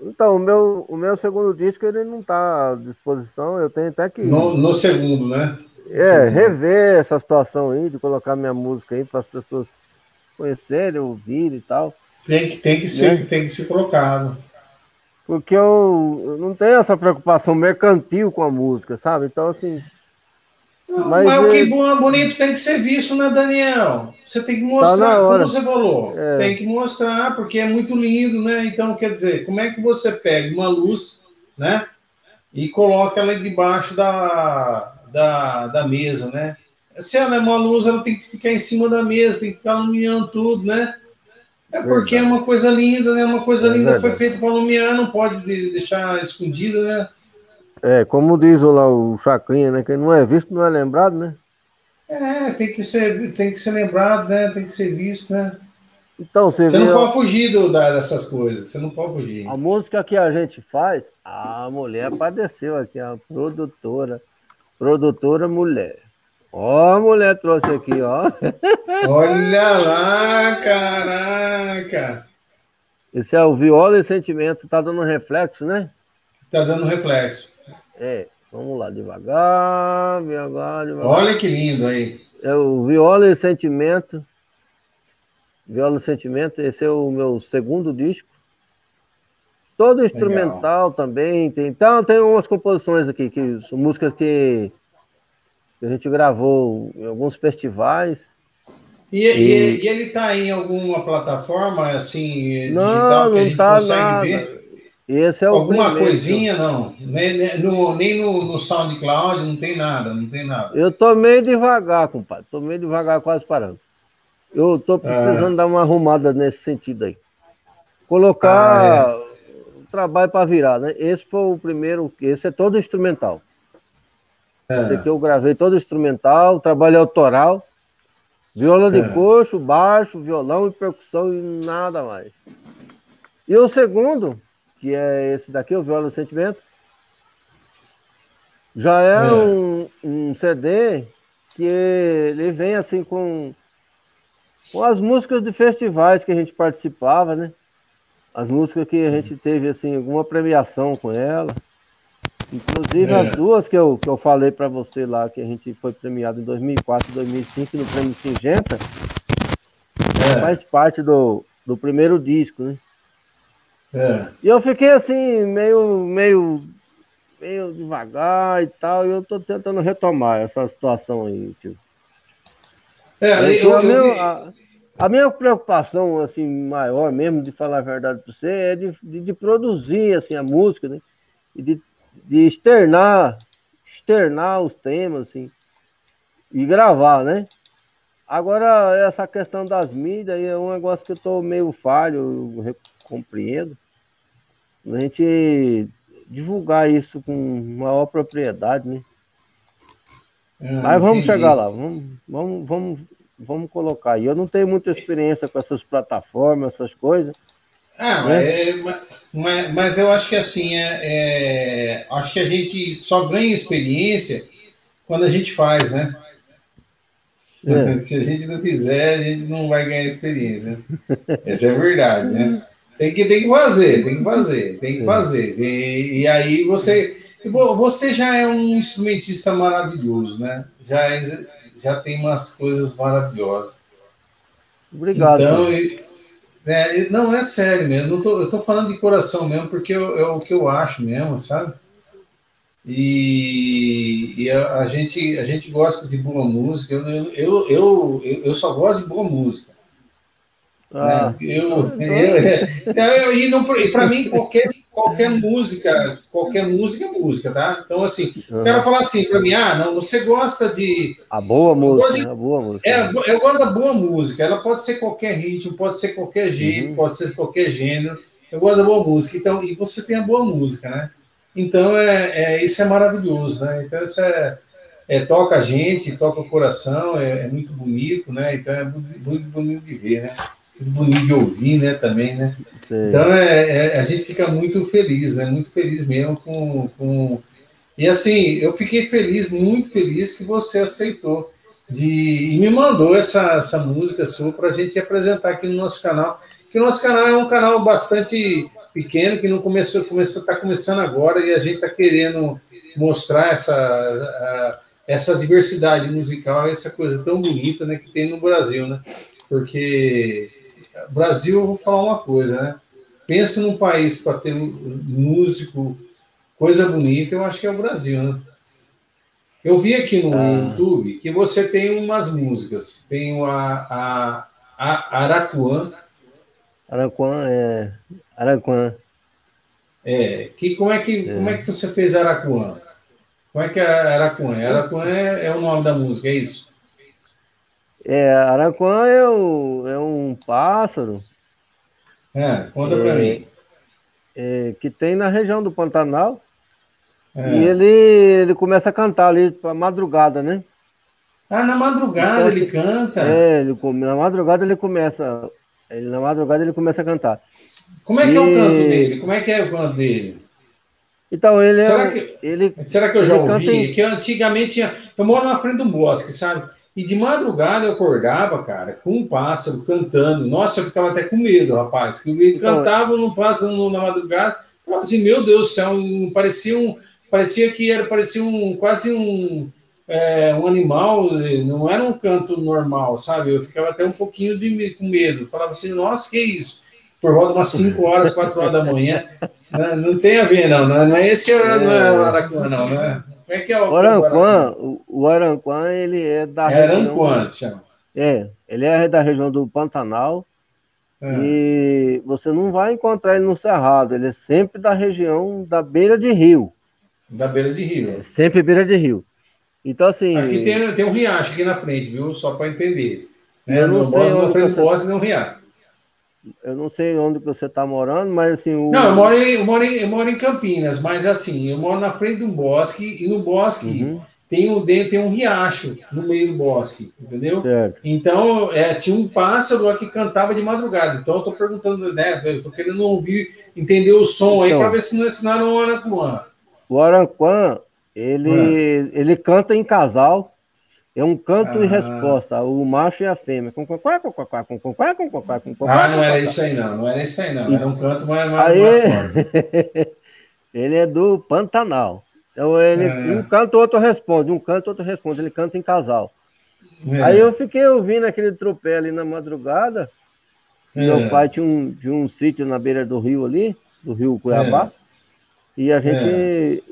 [SPEAKER 2] Então, o meu, o meu segundo disco, ele não está à disposição, eu tenho até que...
[SPEAKER 1] No, no segundo, né?
[SPEAKER 2] É, rever essa situação aí, de colocar minha música aí para as pessoas conhecerem, ouvirem e tal.
[SPEAKER 1] Tem que, tem que ser, né? tem que ser colocado.
[SPEAKER 2] Porque eu, não tenho essa preocupação mercantil com a música, sabe? Então, assim.
[SPEAKER 1] Não, mas, mas o que é bonito tem que ser visto, né, Daniel? Você tem que tá mostrar, tá como você falou. É. Tem que mostrar, porque é muito lindo, né? Então, quer dizer, como é que você pega uma luz, né? E coloca ela debaixo da, da, da mesa, né? Se ela é uma luz, ela tem que ficar em cima da mesa, tem que ficar iluminando tudo, né? É porque é uma coisa linda, né? Uma coisa é linda verdade. foi feita para iluminar, não pode deixar escondida, né?
[SPEAKER 2] É, como diz lá o Chacrinha, né? Quem não é visto não é lembrado, né?
[SPEAKER 1] É, tem que ser, tem que ser lembrado, né? Tem que ser visto, né?
[SPEAKER 2] Então, você,
[SPEAKER 1] você não pode fugir do, dessas coisas, você não pode fugir.
[SPEAKER 2] A música que a gente faz, a mulher padeceu aqui, a produtora. Produtora mulher. Ó, a mulher trouxe aqui, ó.
[SPEAKER 1] Olha lá, caraca!
[SPEAKER 2] Esse é o viola e sentimento, tá dando reflexo, né?
[SPEAKER 1] Tá dando reflexo.
[SPEAKER 2] É, vamos lá, devagar, devagar, devagar.
[SPEAKER 1] Olha que lindo aí.
[SPEAKER 2] É o viola e sentimento. Viola e sentimento, esse é o meu segundo disco. Todo instrumental Legal. também. Tem, então, tem umas composições aqui, que são músicas que, que a gente gravou em alguns festivais.
[SPEAKER 1] E, e... e ele está em alguma plataforma assim digital não, que a gente tá consegue nada. ver?
[SPEAKER 2] Esse é
[SPEAKER 1] Alguma primeiro. coisinha, não. Nem, no, nem no, no SoundCloud, não tem nada, não tem nada.
[SPEAKER 2] Eu tô meio devagar, compadre. Tô meio devagar, quase parando. Eu tô precisando ah. dar uma arrumada nesse sentido aí. Colocar ah, é trabalho para virar, né? Esse foi o primeiro, esse é todo instrumental. É. Esse aqui eu gravei todo instrumental, trabalho autoral, viola de é. coxo, baixo, violão e percussão e nada mais. E o segundo, que é esse daqui, o Viola do Sentimento, já é, é. Um, um CD que ele vem assim com, com as músicas de festivais que a gente participava, né? As músicas que a gente teve assim alguma premiação com ela. Inclusive é. as duas que eu, que eu falei para você lá, que a gente foi premiado em 2004 e 2005 no Prêmio Singenta, é. faz parte do, do primeiro disco, né? É. E eu fiquei assim, meio, meio, meio devagar e tal, e eu tô tentando retomar essa situação aí, tio. É, eu, eu, eu, a, a minha preocupação assim maior mesmo de falar a verdade para você é de, de, de, produzir assim a música, né? E de, de externar, externar os temas assim e gravar, né? Agora, essa questão das mídias é um negócio que eu estou meio falho, eu compreendo. A gente divulgar isso com maior propriedade, né? Hum, Mas vamos entendi. chegar lá, vamos, vamos, vamos, vamos colocar aí. Eu não tenho muita experiência com essas plataformas, essas coisas.
[SPEAKER 1] Ah, né? é, mas, mas, eu acho que assim, é, é, acho que a gente só ganha experiência quando a gente faz, né? É. Se a gente não fizer, a gente não vai ganhar experiência. Essa é a verdade, né? Tem que, tem que fazer, tem que fazer, tem que fazer. E, e aí você. Você já é um instrumentista maravilhoso, né? Já, é, já tem umas coisas maravilhosas.
[SPEAKER 2] Obrigado.
[SPEAKER 1] Então, é, não, é sério mesmo. Eu tô, eu tô falando de coração mesmo, porque é o que eu acho mesmo, sabe? E, e a, a, gente, a gente gosta de boa música. Eu, eu, eu, eu, eu só gosto de boa música. Ah, né? eu, então, eu, eu, eu, e para mim, qualquer, qualquer música, qualquer música é música, tá? Então, assim, uhum. quero falar assim para mim, ah, não, você gosta de.
[SPEAKER 2] A boa música, de, a boa música.
[SPEAKER 1] É, eu gosto da boa música. Ela pode ser qualquer ritmo, pode ser qualquer jeito, uhum. pode ser qualquer gênero. Eu gosto da boa música. Então, e você tem a boa música, né? Então, é, é, isso é maravilhoso, né? Então, isso é, é, toca a gente, toca o coração, é, é muito bonito, né? Então, é muito, muito, bonito de ver, né? Bonito de ouvir, né? Também, né? Sim. Então, é, é, a gente fica muito feliz, né? Muito feliz mesmo com, com... E, assim, eu fiquei feliz, muito feliz que você aceitou de... e me mandou essa, essa música sua para a gente apresentar aqui no nosso canal, que o nosso canal é um canal bastante pequeno que não começou, começou está começando agora e a gente está querendo mostrar essa essa diversidade musical, essa coisa tão bonita, né, que tem no Brasil, né? Porque Brasil, eu vou falar uma coisa, né? Pensa num país para ter músico, coisa bonita, eu acho que é o Brasil, né? Eu vi aqui no ah. YouTube que você tem umas músicas, tem a, a, a Araquã.
[SPEAKER 2] Araquã é Araquã.
[SPEAKER 1] É, que, como, é que, é. como é que você fez Araquã? Como é que é Araquã? Araquã é, é o nome da música, é isso?
[SPEAKER 2] É, Araquã é, o, é um pássaro.
[SPEAKER 1] É, conta é, para mim.
[SPEAKER 2] É, que tem na região do Pantanal. É. E ele, ele começa a cantar ali para madrugada, né?
[SPEAKER 1] Ah, na madrugada então, ele canta?
[SPEAKER 2] É, ele, na madrugada ele começa. Ele, na madrugada ele começa a cantar.
[SPEAKER 1] Como é que e... é o canto dele? Como é que é o canto dele?
[SPEAKER 2] Então, ele
[SPEAKER 1] será
[SPEAKER 2] é.
[SPEAKER 1] Que,
[SPEAKER 2] ele,
[SPEAKER 1] será que eu já ouvi? Em... Que antigamente tinha. Eu moro na frente do bosque, sabe? E de madrugada eu acordava, cara, com um pássaro cantando. Nossa, eu ficava até com medo, rapaz. Que ele então, cantava num pássaro na madrugada. Falava assim, meu Deus do céu, um, parecia um. Parecia que era parecia um quase um, é, um animal, não era um canto normal, sabe? Eu ficava até um pouquinho de, com medo. Falava assim, nossa, que isso? por volta de umas 5 horas, 4 horas da manhã. Não, não, tem a ver, não. Não é esse é, não é Araquã, não, né? Como é que é o
[SPEAKER 2] Aranquã? O Aranquã, ele é da
[SPEAKER 1] é região... Aranquã, chama.
[SPEAKER 2] É, ele é da região do Pantanal. É. E você não vai encontrar ele no Cerrado, ele é sempre da região da beira de rio.
[SPEAKER 1] Da beira de rio.
[SPEAKER 2] É, sempre beira de rio. Então, assim.
[SPEAKER 1] Aqui tem, tem um riacho aqui na frente, viu? Só para entender. Né? Eu não, não sei. Na frente do poste, não um riacho.
[SPEAKER 2] Eu não sei onde você está morando, mas assim. O...
[SPEAKER 1] Não, eu moro, em, eu, moro em, eu moro em Campinas, mas assim, eu moro na frente de um bosque, e no bosque uhum. tem, um, tem um riacho no meio do bosque, entendeu? Certo. Então, é, tinha um pássaro lá que cantava de madrugada. Então, eu estou perguntando, né? Eu estou querendo ouvir, entender o som então, aí para ver se não ensinaram o Aranquã.
[SPEAKER 2] O Aranquã, ele, ah. ele canta em casal é um canto ah. e resposta, o macho e a fêmea.
[SPEAKER 1] Ah, não era isso aí, não. Não era isso aí, não. Era um canto, mas mais forte.
[SPEAKER 2] ele é do Pantanal. Então ele, é. um canto, outro responde, um canto, outro responde. Ele canta em casal. É. Aí eu fiquei ouvindo aquele tropé ali na madrugada. É. Meu pai tinha um, tinha um sítio na beira do rio ali, do rio Cuiabá. É. E a gente,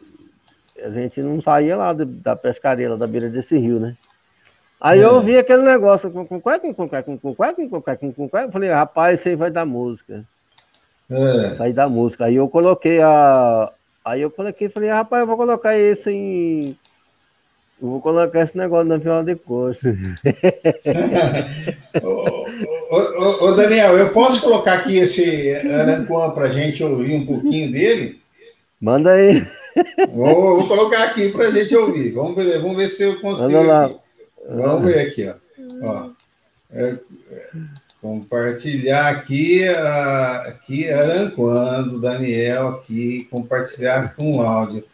[SPEAKER 2] a gente não saía lá da pescaria, lá da beira desse rio, né? Aí é. eu ouvi aquele negócio com com com com com com com com com falei, rapaz, isso aí vai dar música. É. Vai dar música. Aí eu coloquei a. Aí eu coloquei, falei, rapaz, eu vou colocar esse em. Eu vou colocar esse negócio na viola de coxa.
[SPEAKER 1] ô, Daniel, eu posso colocar aqui esse Aranquan para gente ouvir um pouquinho dele?
[SPEAKER 2] Manda aí.
[SPEAKER 1] Vou, vou colocar aqui para gente ouvir. Vamos ver, vamos ver se eu consigo. Aqui. Vamos ver aqui, ó. ó. É, compartilhar aqui, aqui Aranquan, do Daniel, aqui, compartilhar com áudio.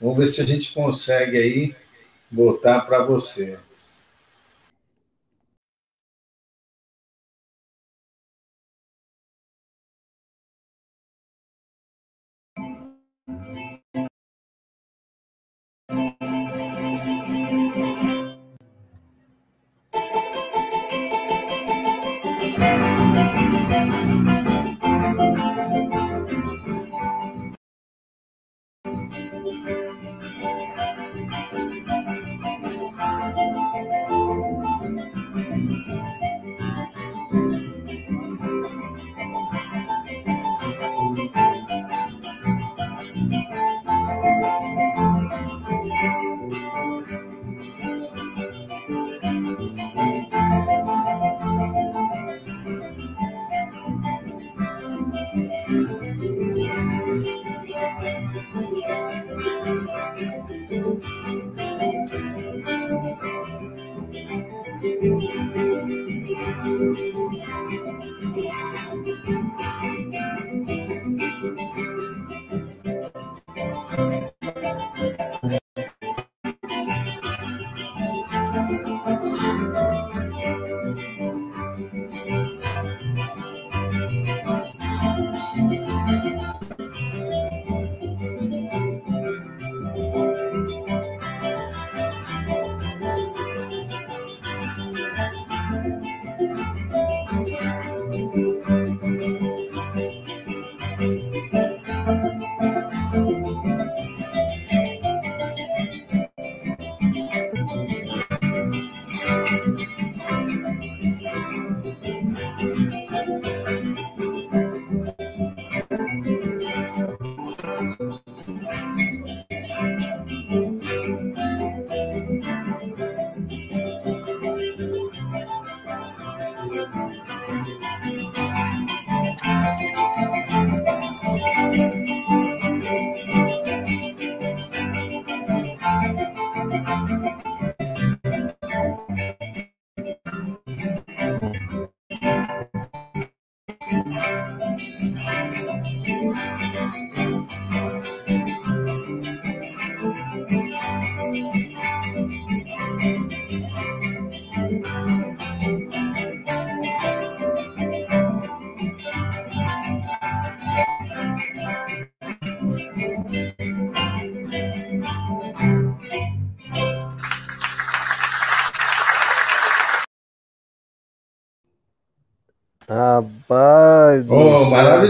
[SPEAKER 1] Vamos ver se a gente consegue aí botar para você.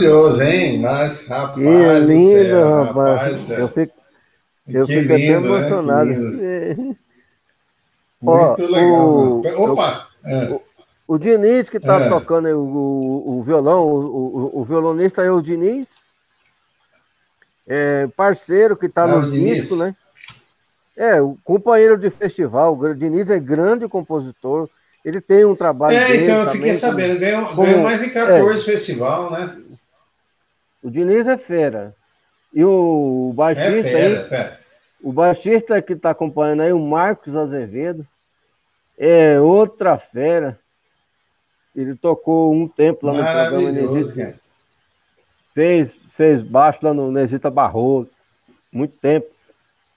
[SPEAKER 1] Maravilhoso, hein? Mas, rapaz. Que
[SPEAKER 2] lindo, céu, rapaz. rapaz eu fico, eu fico lindo, até né? emocionado.
[SPEAKER 1] Né? Muito Ó, legal. O, Opa!
[SPEAKER 2] O, é. o, o, Diniz, que tá é. tocando o, o, violão, o, o, violonista é o Diniz. É, parceiro que tá ah, no disco, né? É, o companheiro de festival. O Diniz é grande compositor. Ele tem um trabalho.
[SPEAKER 1] É, então eu fiquei sabendo, ganhou, ganhou mais em 14 é, festival, né?
[SPEAKER 2] O Diniz é fera. E o baixista. É fera, aí, fera. O baixista que está acompanhando aí, o Marcos Azevedo, é outra fera. Ele tocou um tempo lá no programa Nesita. Fez, fez baixo lá no Nesita Barroso. Muito tempo.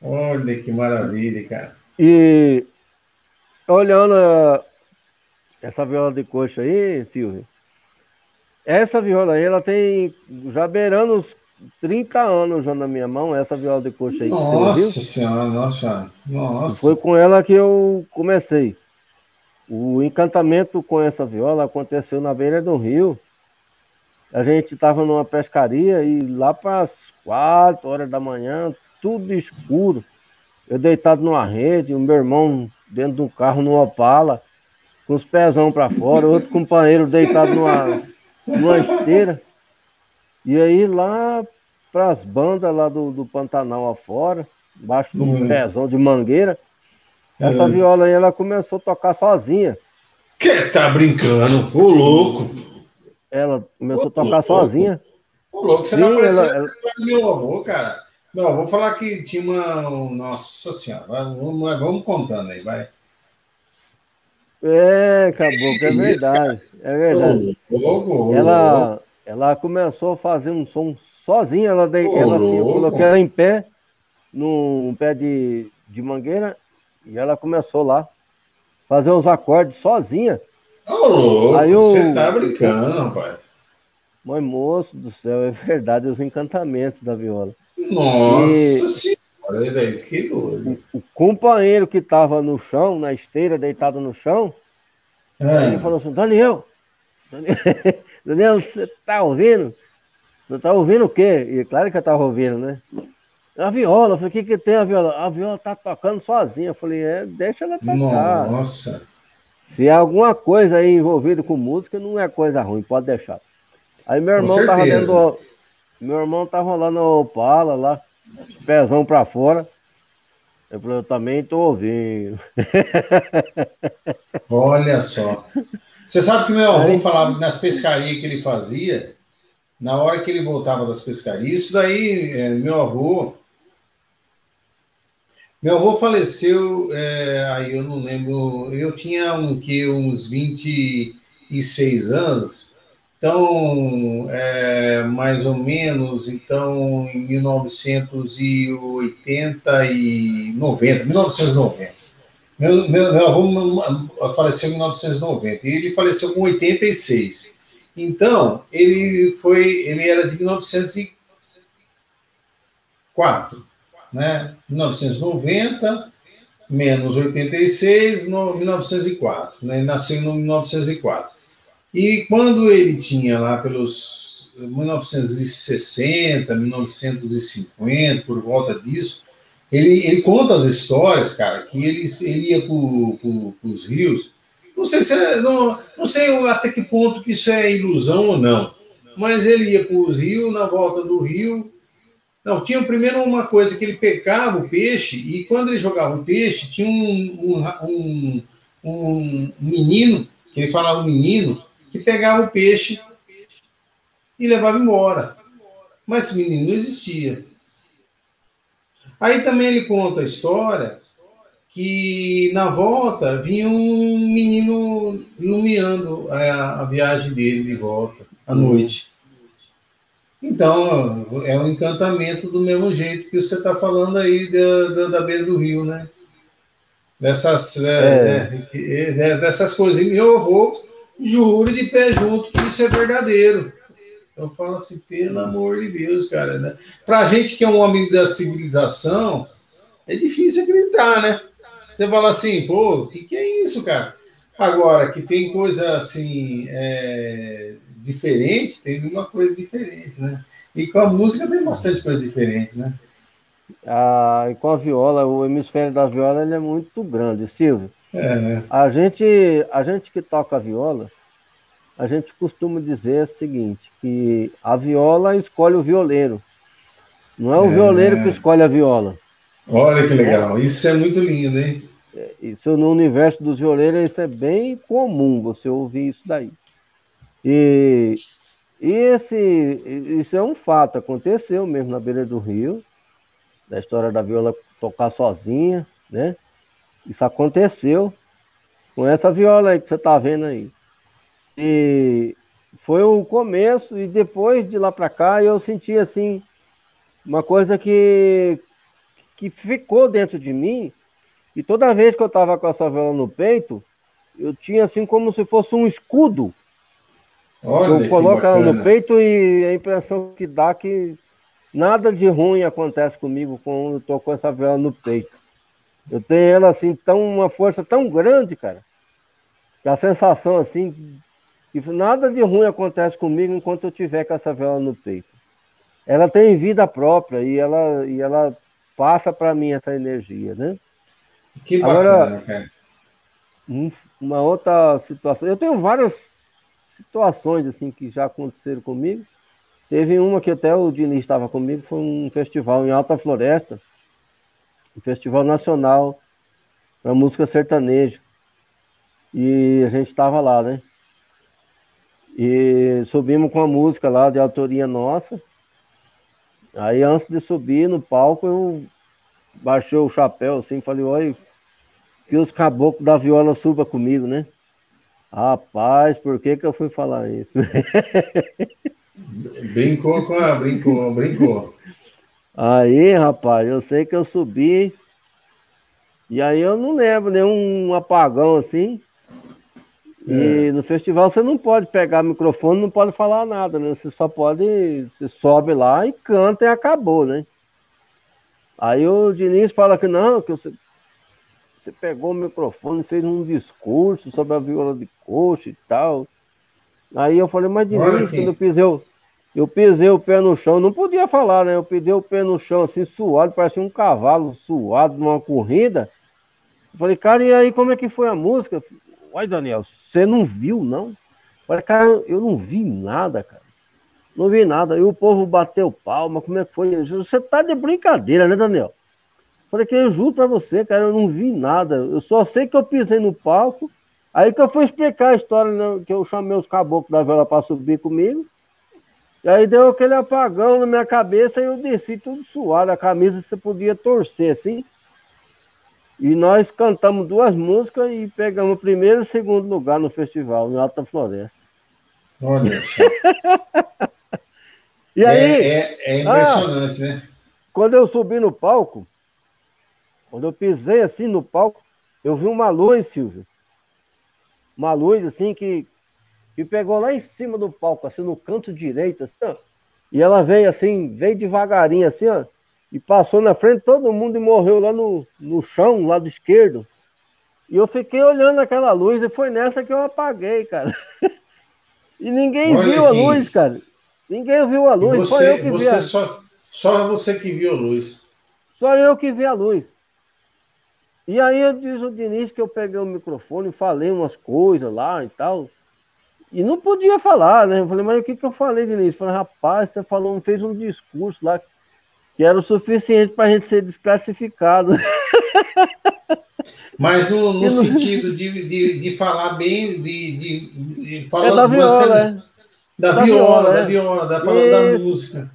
[SPEAKER 1] Olha que maravilha, cara.
[SPEAKER 2] E olhando essa viola de coxa aí, Silvio, essa viola aí, ela tem já beirando uns 30 anos já na minha mão, essa viola de coxa aí.
[SPEAKER 1] Nossa senhora, nossa, nossa.
[SPEAKER 2] Foi com ela que eu comecei. O encantamento com essa viola aconteceu na beira do rio. A gente estava numa pescaria e lá para as 4 horas da manhã, tudo escuro. Eu deitado numa rede, o meu irmão dentro do carro numa Opala com os pezão para fora, outro companheiro deitado numa, numa esteira. E aí lá para as bandas lá do, do Pantanal afora, embaixo do uhum. pezão de mangueira, Essa é. viola aí, ela começou a tocar sozinha.
[SPEAKER 1] Que tá brincando? Ô, louco!
[SPEAKER 2] Ela começou a tocar louco. sozinha.
[SPEAKER 1] Ô, louco, você Sim, não apareceu ela, ela... meu avô, cara. Não, vou falar que tinha uma. Nossa Senhora, vamos, vamos contando aí, vai.
[SPEAKER 2] É, acabou, que é verdade. É verdade. Ela, ela começou a fazer um som sozinha. Ela, dei, ela assim, eu coloquei ela em pé, num pé de, de mangueira, e ela começou lá fazer os acordes sozinha.
[SPEAKER 1] Ô, louco, Aí eu, você tá brincando, rapaz.
[SPEAKER 2] Mãe moço do céu, é verdade, os encantamentos da viola.
[SPEAKER 1] Nossa e... senhora, velho, fiquei doido.
[SPEAKER 2] O, o, companheiro que tava no chão, na esteira, deitado no chão, é. ele falou assim: Daniel, Daniel, Daniel, você tá ouvindo? Você tá ouvindo o quê? E claro que eu tava ouvindo, né? A viola, eu falei, o que, que tem a viola? A viola tá tocando sozinha. Eu falei, é, deixa ela tocar.
[SPEAKER 1] Nossa.
[SPEAKER 2] Se é alguma coisa aí envolvida com música, não é coisa ruim, pode deixar. Aí meu irmão tava dentro Meu irmão tava lá no Opala, lá, pezão pra fora. Eu falei, eu também tô ouvindo.
[SPEAKER 1] Olha só. Você sabe que meu avô falava nas pescarias que ele fazia, na hora que ele voltava das pescarias, isso daí, é, meu avô, meu avô faleceu, é, aí eu não lembro, eu tinha um que uns 26 anos, então, é, mais ou menos, então, em 1980 e 90, 1990. Meu, meu, meu avô faleceu em 1990 e ele faleceu com 86. Então, ele foi, ele era de 1904 né? 1990 menos 86, no, 1904, né? Ele nasceu em 1904. E quando ele tinha lá pelos 1960, 1950, por volta disso, ele, ele conta as histórias, cara, que ele, ele ia para os rios. Não sei, se é, não, não sei até que ponto que isso é ilusão ou não, mas ele ia para os rios, na volta do rio, não, tinha primeiro uma coisa que ele pegava o peixe e quando ele jogava o peixe, tinha um, um, um, um menino, que ele falava menino, que pegava o peixe e levava embora. Mas esse menino não existia. Aí também ele conta a história que na volta vinha um menino iluminando a, a viagem dele de volta à noite. Então, é um encantamento do mesmo jeito que você está falando aí da, da, da, beira do rio, né? Dessas, é. É, né, é, dessas coisas. E meu avô juro de pé junto que isso é verdadeiro. Eu falo assim, pelo amor de Deus, cara. Né? Para a gente que é um homem da civilização, é difícil acreditar, né? Você fala assim, pô, o que, que é isso, cara? Agora, que tem coisa assim. É diferente, teve uma coisa diferente, né? E com a música tem bastante coisa diferente, né?
[SPEAKER 2] Ah, e com a viola, o hemisfério da viola ele é muito grande, Silvio.
[SPEAKER 1] É, né?
[SPEAKER 2] A gente, a gente que toca viola, a gente costuma dizer o seguinte, que a viola escolhe o violeiro. Não é o é, violeiro que escolhe a viola.
[SPEAKER 1] Olha que legal, é. isso é muito lindo, hein?
[SPEAKER 2] É, isso no universo dos violeiros isso é bem comum você ouvir isso daí. E, e esse, isso é um fato, aconteceu mesmo na beira do rio, da história da viola tocar sozinha, né? Isso aconteceu com essa viola aí que você está vendo aí. E foi o começo, e depois de lá para cá eu senti assim, uma coisa que, que ficou dentro de mim, e toda vez que eu estava com essa viola no peito, eu tinha assim como se fosse um escudo Olha, eu coloco ela no peito e a impressão que dá que nada de ruim acontece comigo quando eu tô com essa vela no peito. Eu tenho ela assim, tão, uma força tão grande, cara. Que a sensação assim, que nada de ruim acontece comigo enquanto eu tiver com essa vela no peito. Ela tem vida própria e ela, e ela passa para mim essa energia, né?
[SPEAKER 1] Que bacana, Agora, cara.
[SPEAKER 2] uma outra situação. Eu tenho várias situações assim que já aconteceram comigo. Teve uma que até o Diniz estava comigo, foi um festival em Alta Floresta, um festival nacional para música sertaneja. E a gente estava lá, né? E subimos com a música lá de autoria nossa. Aí antes de subir no palco, eu baixei o chapéu assim, falei, oi, que os caboclos da viola suba comigo, né? Rapaz, por que que eu fui falar isso?
[SPEAKER 1] brincou com a, brincou, brincou.
[SPEAKER 2] Aí, rapaz, eu sei que eu subi, e aí eu não lembro nenhum apagão assim. E é. no festival você não pode pegar microfone, não pode falar nada, né? Você só pode, você sobe lá e canta e acabou, né? Aí o Diniz fala que não, que você, você pegou o microfone, fez um discurso sobre a viola de coxa e tal. Aí eu falei, mas Diniz, quando eu pisei, eu pisei o pé no chão, não podia falar, né? Eu pisei o pé no chão assim, suado, parecia um cavalo suado numa corrida. Eu falei, cara, e aí como é que foi a música? Olha, Daniel, você não viu, não? Falei, cara, eu não vi nada, cara. Não vi nada. E o povo bateu palma, como é que foi? Você tá de brincadeira, né, Daniel? Falei que eu juro pra você, cara, eu não vi nada. Eu só sei que eu pisei no palco. Aí que eu fui explicar a história, né, que eu chamei os caboclos da vela para subir comigo. E aí deu aquele apagão na minha cabeça e eu desci tudo suado. A camisa você podia torcer assim. E nós cantamos duas músicas e pegamos o primeiro e o segundo lugar no festival, em Alta Floresta.
[SPEAKER 1] Olha só.
[SPEAKER 2] e aí.
[SPEAKER 1] É, é, é impressionante, ah, né?
[SPEAKER 2] Quando eu subi no palco, quando eu pisei assim no palco, eu vi uma luz, Silvio. Uma luz assim que, que pegou lá em cima do palco, assim, no canto direito, assim, ó. E ela veio assim, veio devagarinho, assim, ó e passou na frente todo mundo e morreu lá no, no chão, lado esquerdo. E eu fiquei olhando aquela luz e foi nessa que eu apaguei, cara. e ninguém Olha viu aqui. a luz, cara. Ninguém viu a luz,
[SPEAKER 1] você, só eu que você vi a... só, só você que viu a luz.
[SPEAKER 2] Só eu que vi a luz. E aí eu disse o Diniz que eu peguei o microfone e falei umas coisas lá e tal. E não podia falar, né? Eu falei, mas o que, que eu falei, Diniz? Eu falei, rapaz, você falou, fez um discurso lá que era o suficiente para a gente ser desclassificado.
[SPEAKER 1] Mas no, no sentido de, de, de, falar bem, de, de, de
[SPEAKER 2] falar é da viola, é.
[SPEAKER 1] da, da, viola, viola, da é. viola, da, falando da música.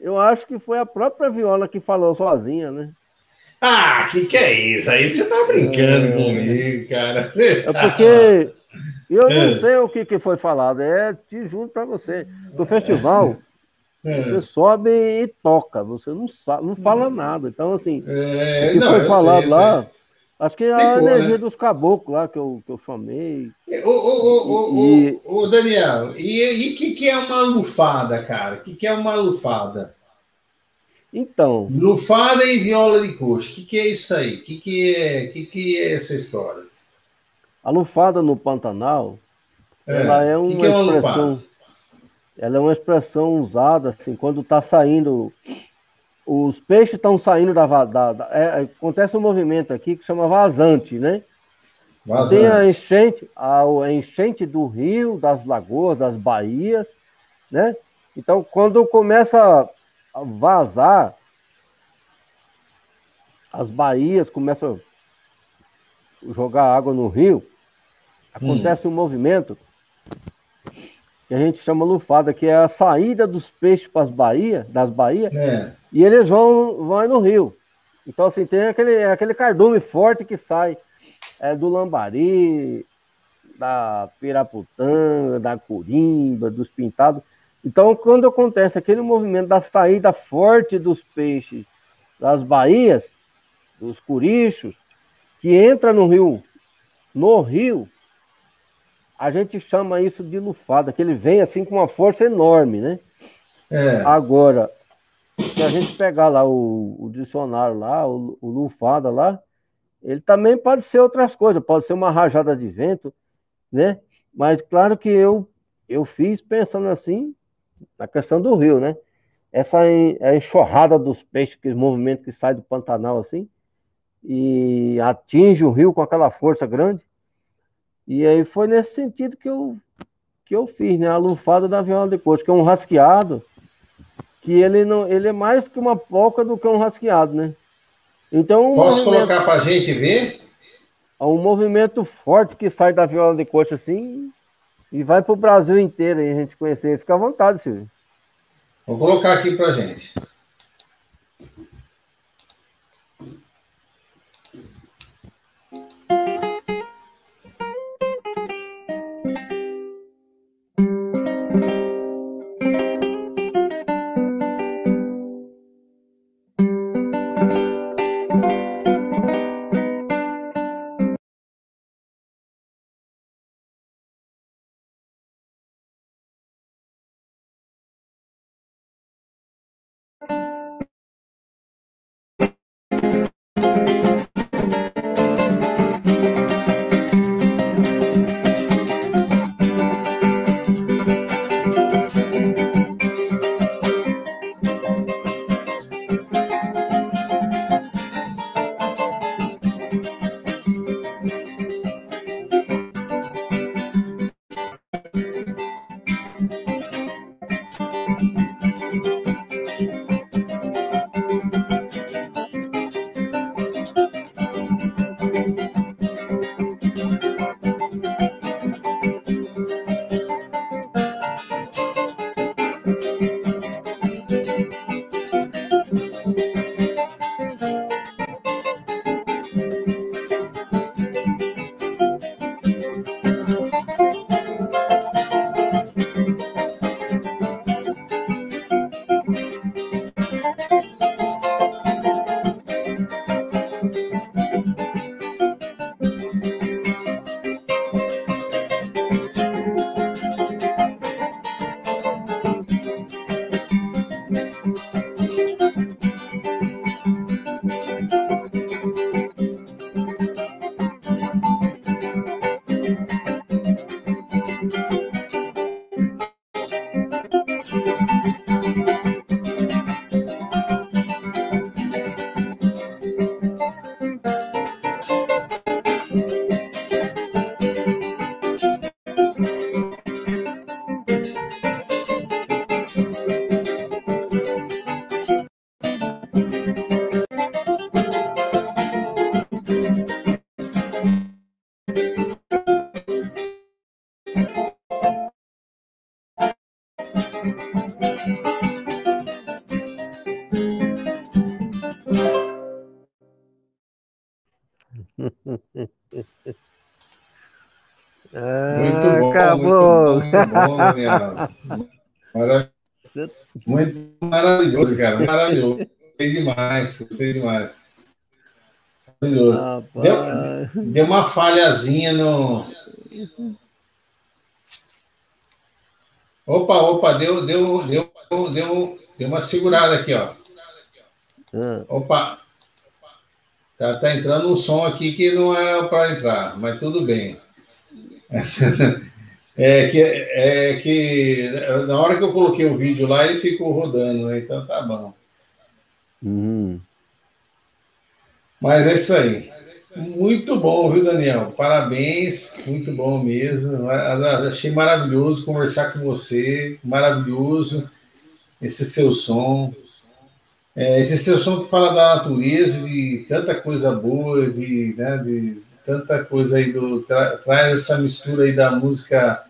[SPEAKER 2] Eu acho que foi a própria viola que falou sozinha, né?
[SPEAKER 1] Ah, que que é isso? Aí você tá brincando é... comigo, cara. Você
[SPEAKER 2] é porque eu não é. sei o que, que foi falado. É, te juro para você. Do festival, é. Você sobe e toca, você não sabe, não fala nada. Então, assim,
[SPEAKER 1] é,
[SPEAKER 2] o que
[SPEAKER 1] não,
[SPEAKER 2] foi falado sei, lá, acho que é a Ficou, energia né? dos caboclos lá que eu, que eu chamei.
[SPEAKER 1] Ô, ô, ô, e... ô, Daniel, e o que, que é uma lufada, cara? O que, que é uma lufada?
[SPEAKER 2] Então.
[SPEAKER 1] Lufada e viola de coxa. O que, que é isso aí? O que, que, é, que, que é essa história?
[SPEAKER 2] A lufada no Pantanal, é. ela é uma, que que é uma expressão. Lufada? ela é uma expressão usada assim, quando está saindo, os peixes estão saindo da, da, da é, acontece um movimento aqui que chama vazante, né? Vazante. Tem a enchente, a, a enchente do rio, das lagoas, das baías, né? Então, quando começa a vazar, as baías começam a jogar água no rio, acontece hum. um movimento que a gente chama lufada, que é a saída dos peixes para as baías, das baías, é. e eles vão, vão no rio. Então, assim, tem aquele, aquele cardume forte que sai é, do lambari, da piraputanga, da corimba, dos pintados. Então, quando acontece aquele movimento da saída forte dos peixes das baías, dos curichos, que entra no rio, no rio, a gente chama isso de lufada, que ele vem assim com uma força enorme, né? É. Agora, se a gente pegar lá o, o dicionário lá, o, o, lufada lá, ele também pode ser outras coisas, pode ser uma rajada de vento, né? Mas claro que eu, eu fiz pensando assim, na questão do rio, né? Essa a enxurrada dos peixes, aquele movimento que sai do Pantanal assim, e atinge o rio com aquela força grande, e aí foi nesse sentido que eu, que eu fiz, né? A lufada da viola de coxa, que é um rasqueado, que ele não ele é mais que uma polca do que um rasqueado, né?
[SPEAKER 1] Então, Posso movimento... colocar para a gente ver?
[SPEAKER 2] é um movimento forte que sai da viola de coxa assim e vai para o Brasil inteiro e a gente conhecer. Fica à vontade, Silvio.
[SPEAKER 1] Vou colocar aqui para gente. Muito maravilhoso, cara. Maravilhoso. Gostei demais, gostei demais. Maravilhoso. Ah, deu, deu uma falhazinha no. Opa, opa, deu, deu, deu, deu, deu uma segurada aqui, ó. Ah. Opa. Tá, tá entrando um som aqui que não é para entrar, mas tudo bem. É que, é que na hora que eu coloquei o vídeo lá, ele ficou rodando, né? Então tá bom. Uhum. Mas é isso aí. Muito bom, viu, Daniel? Parabéns, muito bom mesmo. Achei maravilhoso conversar com você, maravilhoso esse seu som. É, esse seu som que fala da natureza, de tanta coisa boa, de, né, de tanta coisa aí do. Tra, traz essa mistura aí da música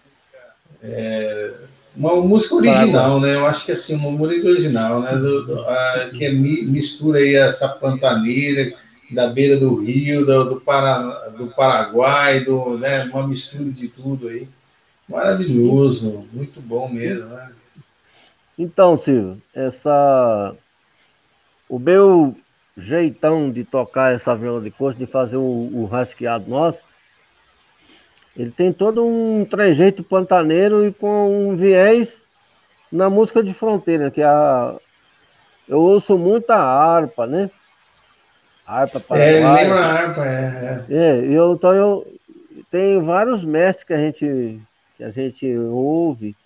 [SPEAKER 1] é, uma música original, né? Eu acho que assim, uma música original, né? Do, do, a, que é, mistura aí essa pantaneira da beira do rio, do, do, do Paraguai, do, né? uma mistura de tudo aí. Maravilhoso, muito bom mesmo, né?
[SPEAKER 2] Então, Silvio, essa o meu jeitão de tocar essa viola de coxa, de fazer o, o rasqueado nosso, ele tem todo um trejeito pantaneiro e com um viés na música de fronteira, que é a. Eu ouço muita harpa, né?
[SPEAKER 1] Harpa para É, lembra a harpa, é.
[SPEAKER 2] É, é eu, então eu tenho vários mestres que a gente, que a gente ouve.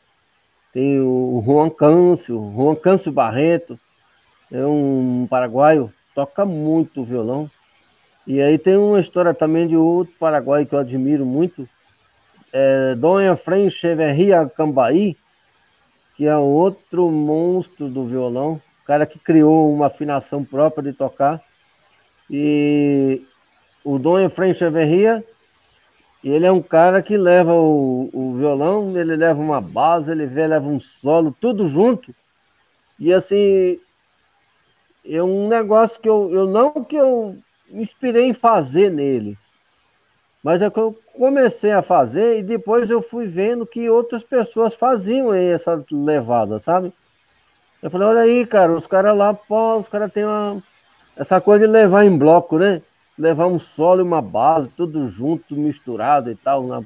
[SPEAKER 2] Tem o Juan Câncio, Juan Câncio Barreto, é um paraguaio, toca muito violão. E aí tem uma história também de outro paraguaio que eu admiro muito, é, Dom Efraim Cheverria Cambaí, que é outro monstro do violão, cara que criou uma afinação própria de tocar. E o Dom Efraim Cheverria, ele é um cara que leva o, o violão, ele leva uma base, ele leva um solo, tudo junto. E assim, é um negócio que eu, eu não que eu me inspirei em fazer nele, mas é que eu comecei a fazer e depois eu fui vendo que outras pessoas faziam essa levada, sabe? Eu falei, olha aí, cara, os caras lá, pô, os caras têm uma... essa coisa de levar em bloco, né? Levar um solo e uma base, tudo junto, misturado e tal. Né?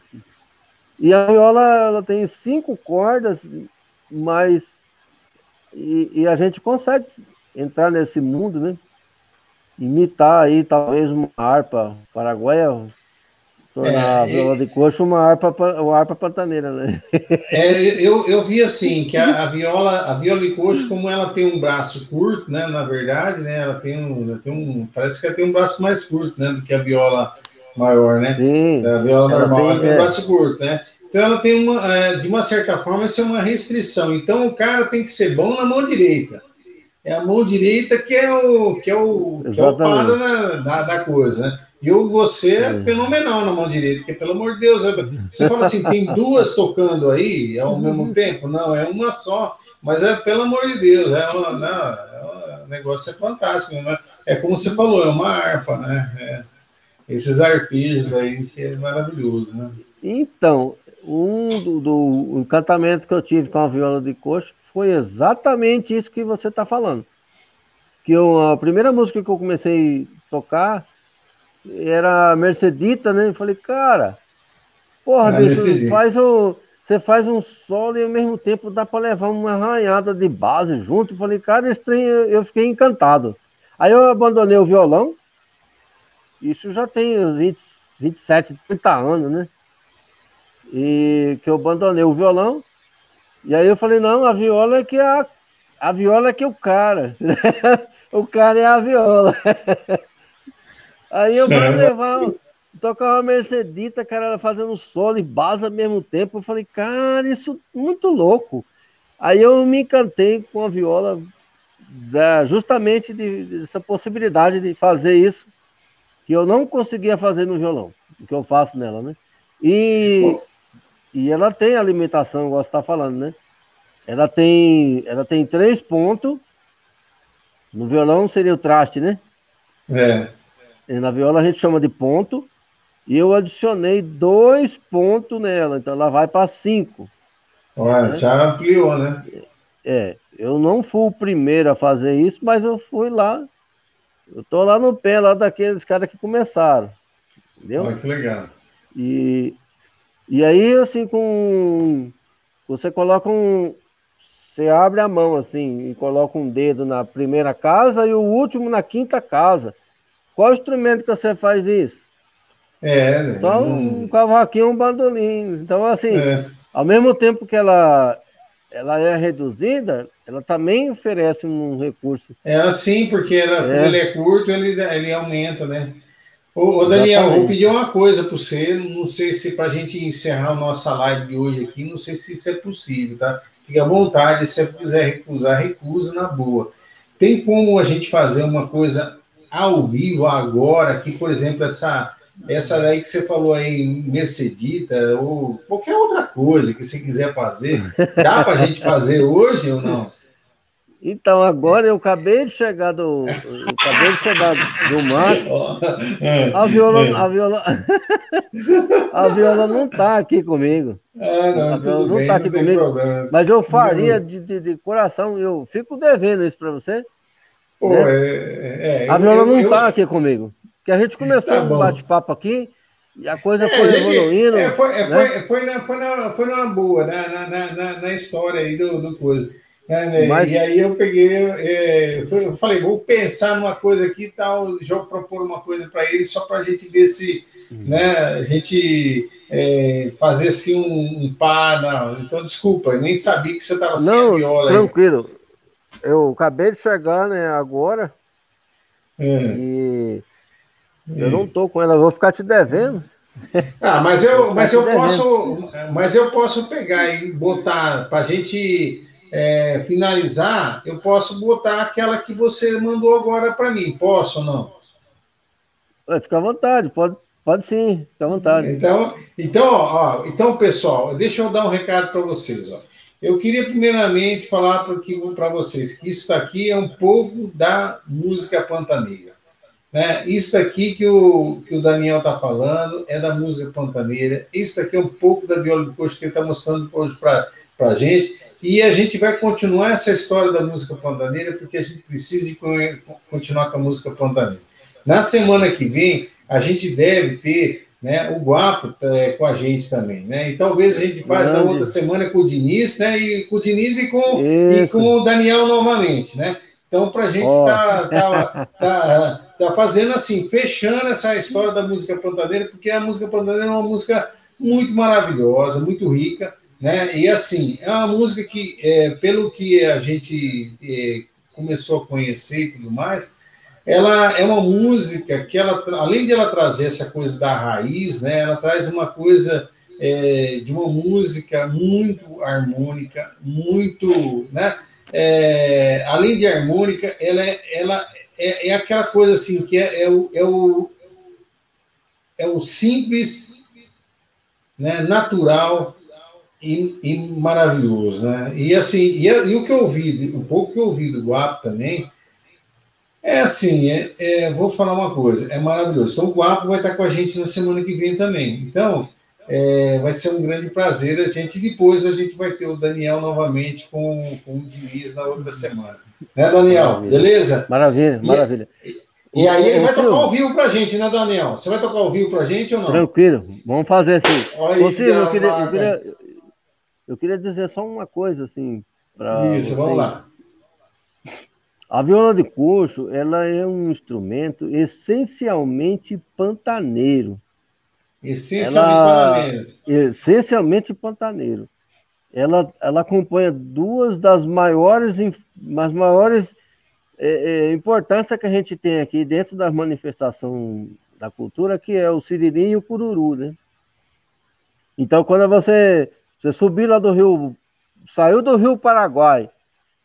[SPEAKER 2] E a viola, ela tem cinco cordas, mas... E, e a gente consegue entrar nesse mundo, né? Imitar aí talvez uma harpa paraguaia, tornar é, a viola de coxo uma harpa, uma harpa pantaneira, né?
[SPEAKER 1] É, eu, eu vi assim, que a, a, viola, a viola de coxo, como ela tem um braço curto, né? Na verdade, né? Ela tem um, tem um parece que ela tem um braço mais curto, né? Do que a viola maior, né? Sim, a viola normal, tem, ela tem um é. braço curto, né? Então ela tem uma, é, de uma certa forma, isso é uma restrição. Então o cara tem que ser bom na mão direita é a mão direita que é o que é o, que é o para da, da, da, coisa, né? E o você é, é, fenomenal na mão direita, porque pelo amor de Deus, é, você fala assim, tem duas tocando aí ao mesmo uhum. tempo? Não, é uma só, mas é pelo amor de Deus, é uma, não, é uma, o negócio é fantástico, né? é como você falou, é uma harpa, né? É, esses arpejos aí que é maravilhoso, né?
[SPEAKER 2] Então, um do, do encantamento que eu tive com a viola de coxa foi exatamente isso que você está falando. Que eu, a primeira música que eu comecei a tocar era Mercedita, né? Eu falei, cara, porra, bicho, faz o, você faz um solo e ao mesmo tempo dá para levar uma arranhada de base junto. Eu falei, cara, esse trem, eu fiquei encantado. Aí eu abandonei o violão. Isso já tem uns 20, 27, 30 anos, né? E que eu abandonei o violão e aí eu falei, não, a viola é que é a, a viola é que é o cara. o cara é a viola. aí eu fui levar, tocar uma Mercedita, cara, ela fazendo solo e base ao mesmo tempo. Eu falei, cara, isso é muito louco. Aí eu me encantei com a viola, da, justamente de, dessa possibilidade de fazer isso, que eu não conseguia fazer no violão, o que eu faço nela, né? E, e ela tem alimentação, igual você está falando, né? Ela tem, ela tem três pontos. No violão seria o traste, né? É. Na viola a gente chama de ponto. E eu adicionei dois pontos nela, então ela vai para cinco.
[SPEAKER 1] Olha, né? já ampliou, né?
[SPEAKER 2] É, eu não fui o primeiro a fazer isso, mas eu fui lá. Eu tô lá no pé lá daqueles caras que começaram. Entendeu?
[SPEAKER 1] Olha que legal.
[SPEAKER 2] E, e aí, assim, com. Você coloca um. Você abre a mão assim e coloca um dedo na primeira casa e o último na quinta casa. Qual instrumento que você faz isso?
[SPEAKER 1] É,
[SPEAKER 2] né? Só um não... cavaquinho, um bandolim. Então, assim, é. ao mesmo tempo que ela, ela é reduzida, ela também oferece um recurso.
[SPEAKER 1] É assim, porque ela, é. ele é curto, ele, ele aumenta, né? Ô, ô Daniel, Exatamente. vou pedir uma coisa para você, não sei se para a gente encerrar a nossa live de hoje aqui, não sei se isso é possível, tá? Fique à vontade, se você quiser recusar, recusa na boa. Tem como a gente fazer uma coisa ao vivo agora, que, por exemplo, essa essa daí que você falou aí, Mercedita, ou qualquer outra coisa que você quiser fazer, dá para a gente fazer hoje ou não?
[SPEAKER 2] Então, agora eu acabei de chegar do. Acabei de chegar do mar. A viola, a viola, a viola não está aqui comigo.
[SPEAKER 1] Ah, não, a viola não está aqui comigo. Problema.
[SPEAKER 2] Mas eu faria de, de, de, coração, eu fico devendo isso para você.
[SPEAKER 1] Pô, né? é, é,
[SPEAKER 2] a viola não está aqui comigo. Que a gente começou tá um bate-papo aqui e a coisa é, foi gente, evoluindo.
[SPEAKER 1] É, foi, é, né? foi, foi, na, foi, na, foi numa boa, na, na, na, na história aí do, do coisa. É, né? Mas... E aí eu peguei, é, eu falei, vou pensar numa coisa aqui e tal, já propor uma coisa para ele, só para a gente ver se uhum. né, a gente é, fazer assim um, um par. Não. Então, desculpa, nem sabia que você estava sem a viola.
[SPEAKER 2] Tranquilo. Eu acabei de chegar né, agora. É. E eu não tô com ela, vou ficar te devendo.
[SPEAKER 1] Ah, mas eu, mas eu posso, mas eu posso pegar e botar para a gente é, finalizar, eu posso botar aquela que você mandou agora para mim. Posso ou não?
[SPEAKER 2] Fica à vontade, pode, pode sim, fica à vontade.
[SPEAKER 1] Então, então, ó, então pessoal, deixa eu dar um recado para vocês. Ó. Eu queria primeiramente falar para vocês que isso aqui é um pouco da música pantaneira. Né? Isso aqui que o, que o Daniel está falando é da música pantaneira. Isso aqui é um pouco da viola do coxo que ele está mostrando hoje para a gente. E a gente vai continuar essa história da música pantaneira, porque a gente precisa continuar com a música pantaneira. Na semana que vem, a gente deve ter né, o Guapo é, com a gente também, né? E talvez a gente faça na outra semana com o Diniz, né? E com o Diniz e com, e com o Daniel novamente, né? Então, para a gente estar tá, tá, tá, tá, fazendo assim, fechando essa história da música pantaneira, porque a música pantaneira é uma música muito maravilhosa, muito rica, né? E assim, é uma música que, é, pelo que a gente é, começou a conhecer e tudo mais, ela é uma música que ela, além de ela trazer essa coisa da raiz, né? Ela traz uma coisa é, de uma música muito harmônica, muito, né? É, além de harmônica, ela é, ela é, é aquela coisa assim que é, é, o, é, o, é o simples, né, natural e, e maravilhoso, né? E assim, e, e, o que eu ouvi, o pouco que eu ouvi do Guapo também, é assim, é, é, vou falar uma coisa, é maravilhoso. Então o Guapo vai estar com a gente na semana que vem também. Então, é, vai ser um grande prazer. A gente depois a gente vai ter o Daniel novamente com, com o Diniz na outra semana. Né, Daniel? Maravilha. Beleza?
[SPEAKER 2] Maravilha, maravilha.
[SPEAKER 1] E, e aí ele vai tocar ao vivo pra gente, né, Daniel? Você vai tocar ao vivo pra gente ou não?
[SPEAKER 2] Tranquilo, vamos fazer assim. Olha, Ô, Silvio, eu, queria, eu, queria, eu queria dizer só uma coisa, assim.
[SPEAKER 1] Isso, vocês. vamos lá.
[SPEAKER 2] A viola de coxo, ela é um instrumento essencialmente pantaneiro.
[SPEAKER 1] Essencialmente ela, pantaneiro.
[SPEAKER 2] Essencialmente pantaneiro. Ela, ela acompanha duas das maiores, das maiores é, é, importâncias que a gente tem aqui dentro da manifestação da cultura, que é o siriri e o cururu, né? Então, quando você, você subir lá do rio, saiu do rio Paraguai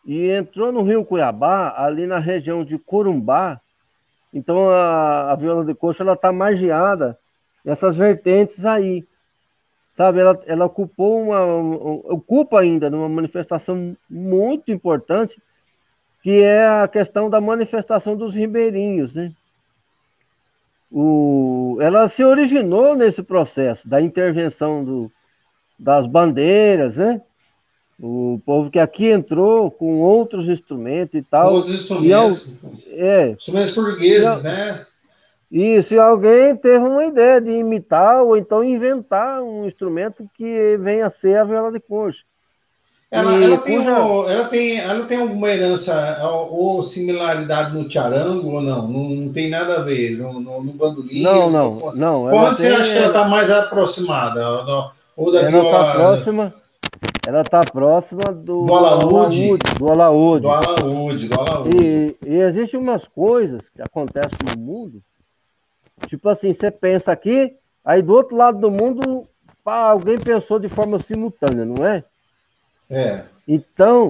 [SPEAKER 2] e entrou no rio Cuiabá, ali na região de Corumbá, então a, a viola de coxa ela está margeada essas vertentes aí. Sabe, ela, ela ocupou uma, ocupa ainda numa manifestação muito importante, que é a questão da manifestação dos ribeirinhos, né? O, ela se originou nesse processo da intervenção do, das bandeiras, né? O povo que aqui entrou com outros instrumentos e tal.
[SPEAKER 1] Outros instrumentos.
[SPEAKER 2] E, é,
[SPEAKER 1] instrumentos portugueses, né?
[SPEAKER 2] E se alguém teve uma ideia de imitar ou então inventar um instrumento que venha a ser a viola de concha.
[SPEAKER 1] Ela, ela, tem, ela, tem, ela tem alguma herança ou similaridade no charango ou não? Não, não tem nada a ver no, no, no bandolim?
[SPEAKER 2] Não, não, não.
[SPEAKER 1] Onde você acha que ela está mais aproximada? Ou da
[SPEAKER 2] ela
[SPEAKER 1] viola...
[SPEAKER 2] Tá próxima, ela está próxima do,
[SPEAKER 1] do alaúde.
[SPEAKER 2] Do alaúde.
[SPEAKER 1] Do alaúde, do alaúde.
[SPEAKER 2] E, e existem umas coisas que acontecem no mundo Tipo assim, você pensa aqui, aí do outro lado do mundo, pá, alguém pensou de forma simultânea, não é?
[SPEAKER 1] É.
[SPEAKER 2] Então,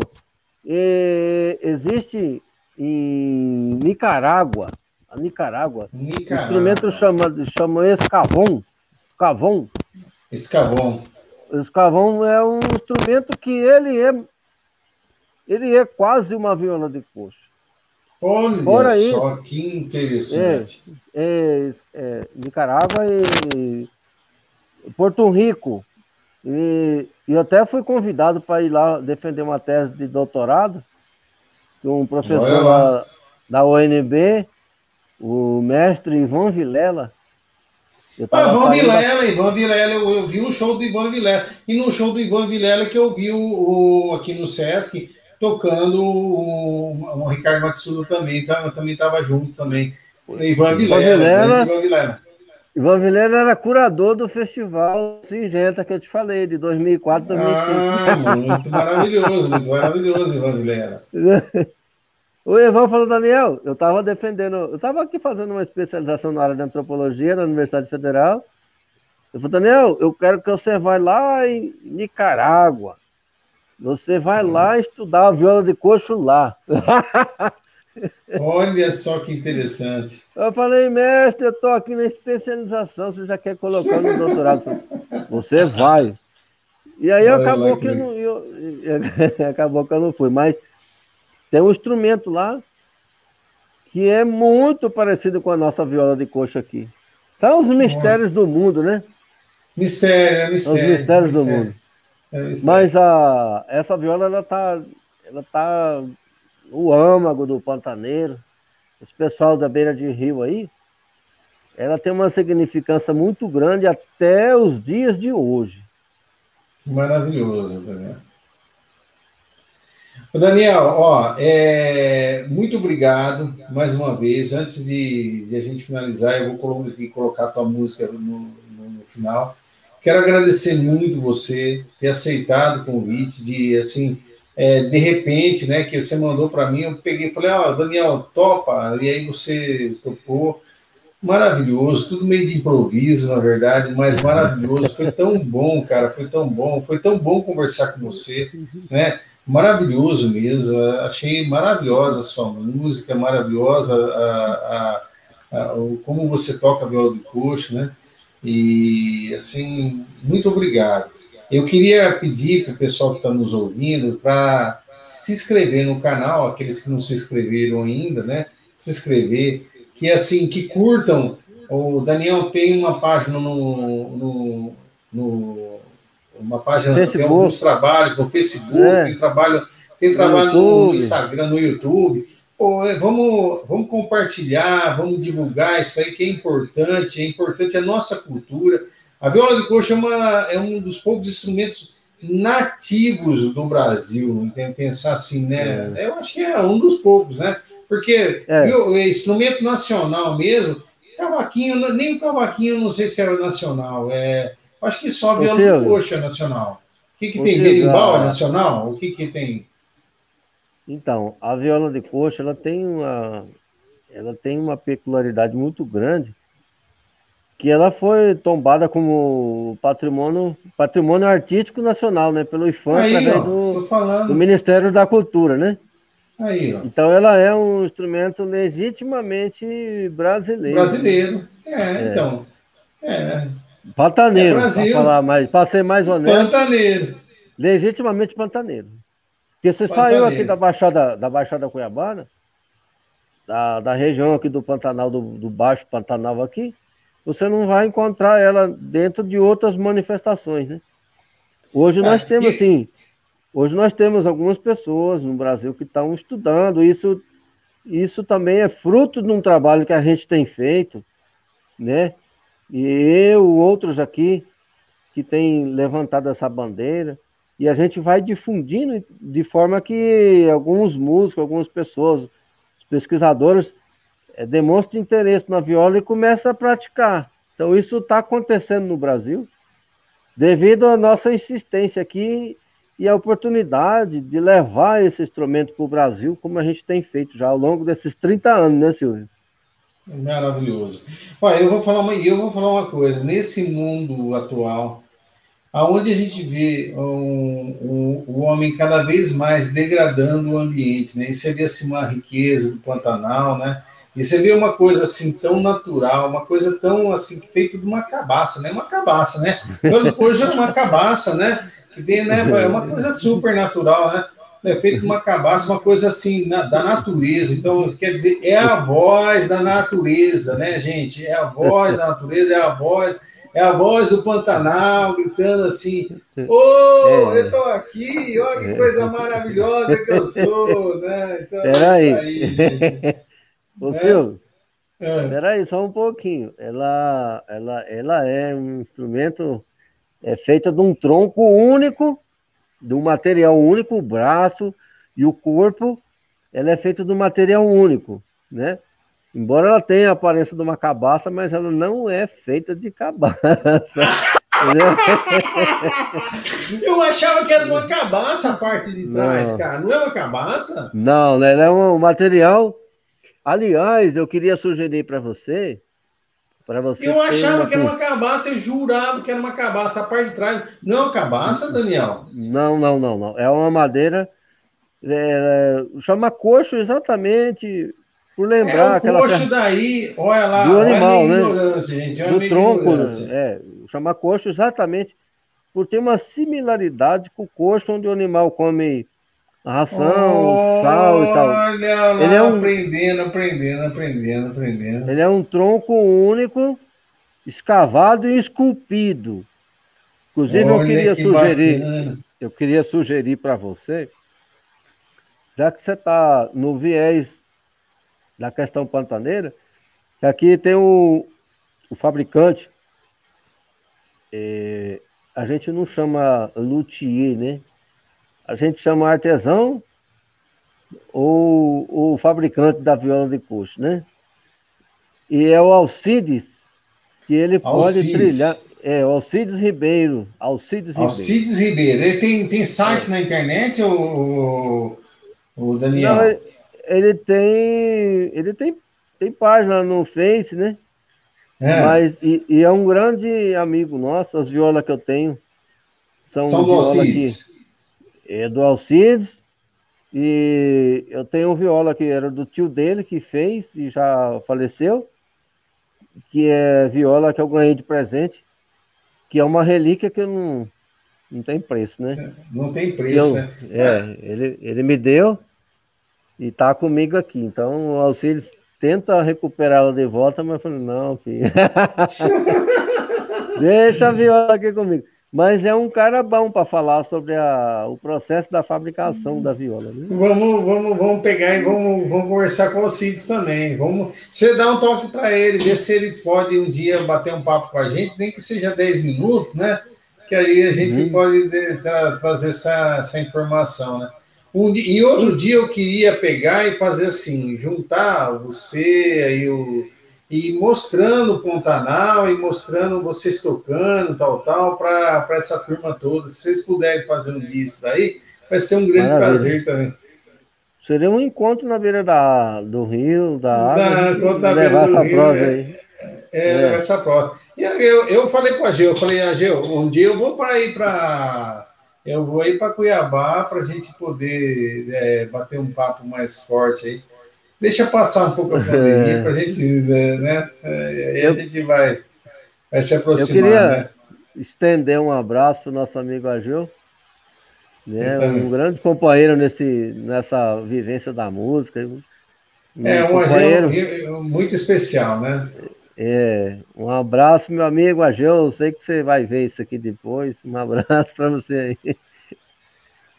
[SPEAKER 2] é, existe em Nicarágua, a Nicarágua,
[SPEAKER 1] Nicarágua.
[SPEAKER 2] instrumento chama, chama escavão. Escavão.
[SPEAKER 1] Escavão.
[SPEAKER 2] Escavão é um instrumento que ele é ele é quase uma viola de coxa.
[SPEAKER 1] Olha Fora só isso, que interessante.
[SPEAKER 2] É, é, é, Nicarágua e Porto Rico. E, e até fui convidado para ir lá defender uma tese de doutorado com um professor lá. da UNB, o mestre Ivan Vilela.
[SPEAKER 1] Ah, Ivan Vilela, Ivan Vilela, eu, eu, vi um show do Ivan Vilela. E no show do Ivan Vilela que eu vi o, o aqui no Sesc, tocando o, o Ricardo Matsuno também, tá, também estava junto também. Ivan Vilela.
[SPEAKER 2] Ivan Vilela. Ivan Vilela era curador do festival Singenta que eu te falei, de 2004 2005.
[SPEAKER 1] Ah, muito maravilhoso, muito maravilhoso, Ivan Vilela.
[SPEAKER 2] O Ivan falou, Daniel, eu estava defendendo, eu estava aqui fazendo uma especialização na área de antropologia na Universidade Federal. Eu falei, Daniel, eu quero que você vá lá em Nicarágua. Você vai lá estudar a viola de coxo lá.
[SPEAKER 1] Olha só que interessante.
[SPEAKER 2] Eu falei, mestre, eu estou aqui na especialização, você já quer colocar no doutorado? Você vai. E aí acabou que, eu não, eu, acabou que eu não fui, mas tem um instrumento lá que é muito parecido com a nossa viola de coxa aqui. São os mistérios do mundo, né?
[SPEAKER 1] Mistério, é mistério.
[SPEAKER 2] Os mistérios mistério. do mundo. É Mas a, essa viola, ela tá, ela tá o âmago do pantaneiro, esse pessoal da beira de rio aí, ela tem uma significância muito grande até os dias de hoje.
[SPEAKER 1] Maravilhoso, Daniel. Daniel, ó, é, muito obrigado mais uma vez. Antes de, de a gente finalizar, eu vou colocar a tua música no, no, no final. Quero agradecer muito você ter aceitado o convite de, assim, é, de repente, né, que você mandou para mim, eu peguei e falei, ó, oh, Daniel, topa, e aí você topou. Maravilhoso, tudo meio de improviso, na verdade, mas maravilhoso. Foi tão bom, cara, foi tão bom, foi tão bom conversar com você, né? Maravilhoso mesmo, achei maravilhosa a sua música, maravilhosa a, a, a, como você toca viola de coxo, né? E, assim, muito obrigado. Eu queria pedir para o pessoal que está nos ouvindo para se inscrever no canal, aqueles que não se inscreveram ainda, né? Se inscrever, que assim, que curtam. O Daniel tem uma página no, no, no uma página, Facebook. tem alguns trabalhos no Facebook, é. tem trabalho, tem trabalho no, no Instagram, no YouTube. Pô, é, vamos, vamos compartilhar, vamos divulgar isso aí que é importante, é importante a nossa cultura. A viola de coxa é, uma, é um dos poucos instrumentos nativos do Brasil, tem pensar assim, né? É. Eu acho que é um dos poucos, né? Porque é. viu, instrumento nacional mesmo, cavaquinho, nem o cavaquinho, não sei se era nacional, é, acho que só a viola de coxa é nacional. O que, que tem? Berimbau é nacional? O que, que tem?
[SPEAKER 2] Então, a viola de coxa, ela tem uma, ela tem uma peculiaridade muito grande, que ela foi tombada como patrimônio, patrimônio artístico nacional, né, pelo IFAM, Aí, através ó, do, do, Ministério da Cultura, né? Aí, ó. Então ela é um instrumento legitimamente brasileiro.
[SPEAKER 1] Brasileiro, é, é. então. É.
[SPEAKER 2] Pantaneiro, é para falar mais, para ser mais honesto.
[SPEAKER 1] Pantaneiro.
[SPEAKER 2] Legitimamente pantaneiro. Porque você saiu aqui da Baixada, da Baixada Cuiabana, da, da região aqui do Pantanal, do, do Baixo Pantanal aqui, você não vai encontrar ela dentro de outras manifestações, né? Hoje nós é, temos, assim, hoje nós temos algumas pessoas no Brasil que estão estudando, isso, isso também é fruto de um trabalho que a gente tem feito, né? E eu, outros aqui, que têm levantado essa bandeira, e a gente vai difundindo de forma que alguns músicos, algumas pessoas, os pesquisadores, é, interesse na viola e começa a praticar. Então isso está acontecendo no Brasil devido à nossa insistência aqui e a oportunidade de levar esse instrumento para o Brasil, como a gente tem feito já ao longo desses 30 anos, né, Silvio?
[SPEAKER 1] Maravilhoso. Olha, eu vou falar uma, eu vou falar uma coisa. Nesse mundo atual, aonde a gente vê um, um, o homem cada vez mais degradando o ambiente, né? E você vê assim uma riqueza do Pantanal, né? E você vê uma coisa assim tão natural, uma coisa tão assim feita de uma cabaça, né? Uma cabaça, né? Hoje é uma cabaça, né? Que tem, né? É uma coisa super natural, né? É feito de uma cabaça, uma coisa assim na, da natureza. Então, quer dizer, é a voz da natureza, né, gente? É a voz da natureza, é a voz, é a voz do Pantanal gritando assim: Ô, oh, eu tô aqui, olha que coisa maravilhosa que eu sou, né? Então, é isso aí, gente.
[SPEAKER 2] Ô, Silvio, é. peraí, só um pouquinho. Ela, ela, ela é um instrumento é feita de um tronco único, de um material único, o braço e o corpo, ela é feita de um material único, né? Embora ela tenha a aparência de uma cabaça, mas ela não é feita de cabaça.
[SPEAKER 1] Eu achava que era uma cabaça a parte de trás, não. cara. Não é uma cabaça?
[SPEAKER 2] Não, ela é um material Aliás, eu queria sugerir para você. Para você
[SPEAKER 1] eu achava que era uma cabaça, eu jurava que era uma cabaça. A parte de trás não é uma cabaça, Daniel?
[SPEAKER 2] Não, não, não, não. É uma madeira É, chama coxo exatamente por lembrar é, o aquela.
[SPEAKER 1] coxo daí, olha lá,
[SPEAKER 2] do animal, né?
[SPEAKER 1] ignorância, gente.
[SPEAKER 2] Olha do tronco, é, chama coxo exatamente por ter uma similaridade com o coxo onde o animal come ração, Olha sal e tal.
[SPEAKER 1] Olha ele é um, aprendendo, aprendendo, aprendendo, aprendendo.
[SPEAKER 2] Ele é um tronco único, escavado e esculpido. Inclusive, Olha, eu queria que sugerir, bacana. eu queria sugerir para você, já que você está no viés da questão pantaneira, que aqui tem o, o fabricante, é, a gente não chama luthier, né? A gente chama artesão ou o fabricante da viola de coxo, né? E é o Alcides, que ele Alcides. pode trilhar. É, Alcides Ribeiro. Alcides Ribeiro.
[SPEAKER 1] Alcides Ribeiro. Ele tem, tem site na internet, o, o Daniel? Não,
[SPEAKER 2] ele, ele, tem. Ele tem, tem página no Face, né? É. Mas, e, e, é um grande amigo nosso, as violas que eu tenho.
[SPEAKER 1] São, são do Alcides.
[SPEAKER 2] Que, é do Alcides. E eu tenho um viola que era do tio dele que fez e já faleceu, que é viola que eu ganhei de presente que é uma relíquia que não, não tem preço, né?
[SPEAKER 1] Não tem preço,
[SPEAKER 2] eu,
[SPEAKER 1] né?
[SPEAKER 2] É, ele, ele me deu e está comigo aqui. Então o Auxílio tenta recuperar ela de volta, mas eu falei, não, filho. Deixa a viola aqui comigo. Mas é um cara bom para falar sobre a, o processo da fabricação da viola. Né?
[SPEAKER 1] Vamos, vamos, vamos pegar e vamos, vamos conversar com o Cides também. Vamos, você dá um toque para ele, ver se ele pode um dia bater um papo com a gente, nem que seja 10 minutos, né? Que aí a gente uhum. pode tra trazer essa, essa informação, né? Um, e outro dia eu queria pegar e fazer assim, juntar você aí o e mostrando o Pontanal e mostrando vocês tocando, tal, tal, para essa turma toda. Se vocês puderem fazer um disso daí, vai ser um grande Maravilha. prazer também.
[SPEAKER 2] Seria um encontro na beira da, do rio, da água,
[SPEAKER 1] da, levar essa rio, prosa é, aí. É, é, levar essa prosa. E eu, eu falei com a Geu, eu falei, a Geu, um dia eu vou para ir para eu vou ir para Cuiabá para a gente poder é, bater um papo mais forte aí deixa passar um pouco a pandemia é. para a gente, né? Aí eu, a gente vai, vai se aproximar. Eu queria né?
[SPEAKER 2] estender um abraço para o nosso amigo Agil, né? um grande companheiro nesse, nessa vivência da música.
[SPEAKER 1] Um é, um companheiro muito especial, né?
[SPEAKER 2] É, um abraço, meu amigo Agil. Eu sei que você vai ver isso aqui depois. Um abraço para você aí.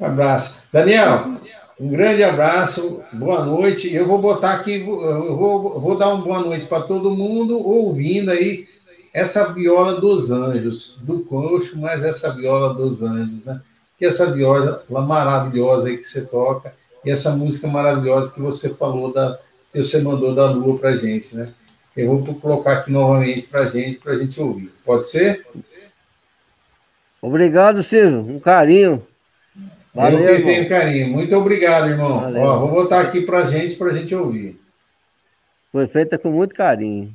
[SPEAKER 1] Um abraço. Daniel, um grande abraço, boa noite. Eu vou botar aqui, eu vou, vou dar uma boa noite para todo mundo ouvindo aí essa viola dos anjos, do coxo, mas essa viola dos anjos, né? Que essa viola maravilhosa aí que você toca e essa música maravilhosa que você falou da que você mandou da lua para gente, né? Eu vou colocar aqui novamente para gente, para gente ouvir. Pode ser?
[SPEAKER 2] Obrigado, Silvio. Um carinho.
[SPEAKER 1] Valeu, eu que tenho carinho. Muito obrigado, irmão. Ó, vou botar aqui para gente, para a gente ouvir.
[SPEAKER 2] Foi feita com muito carinho.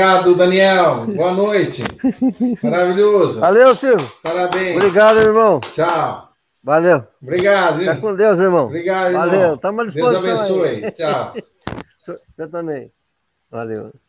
[SPEAKER 1] Obrigado, Daniel. Boa noite. Maravilhoso.
[SPEAKER 2] Valeu, Silvio.
[SPEAKER 1] Parabéns.
[SPEAKER 2] Obrigado, irmão.
[SPEAKER 1] Tchau.
[SPEAKER 2] Valeu.
[SPEAKER 1] Obrigado.
[SPEAKER 2] Fica com Deus, irmão.
[SPEAKER 1] Obrigado, irmão.
[SPEAKER 2] Valeu. Tamo à
[SPEAKER 1] Deus
[SPEAKER 2] disposição
[SPEAKER 1] abençoe.
[SPEAKER 2] aí.
[SPEAKER 1] Tchau.
[SPEAKER 2] Você também. Valeu.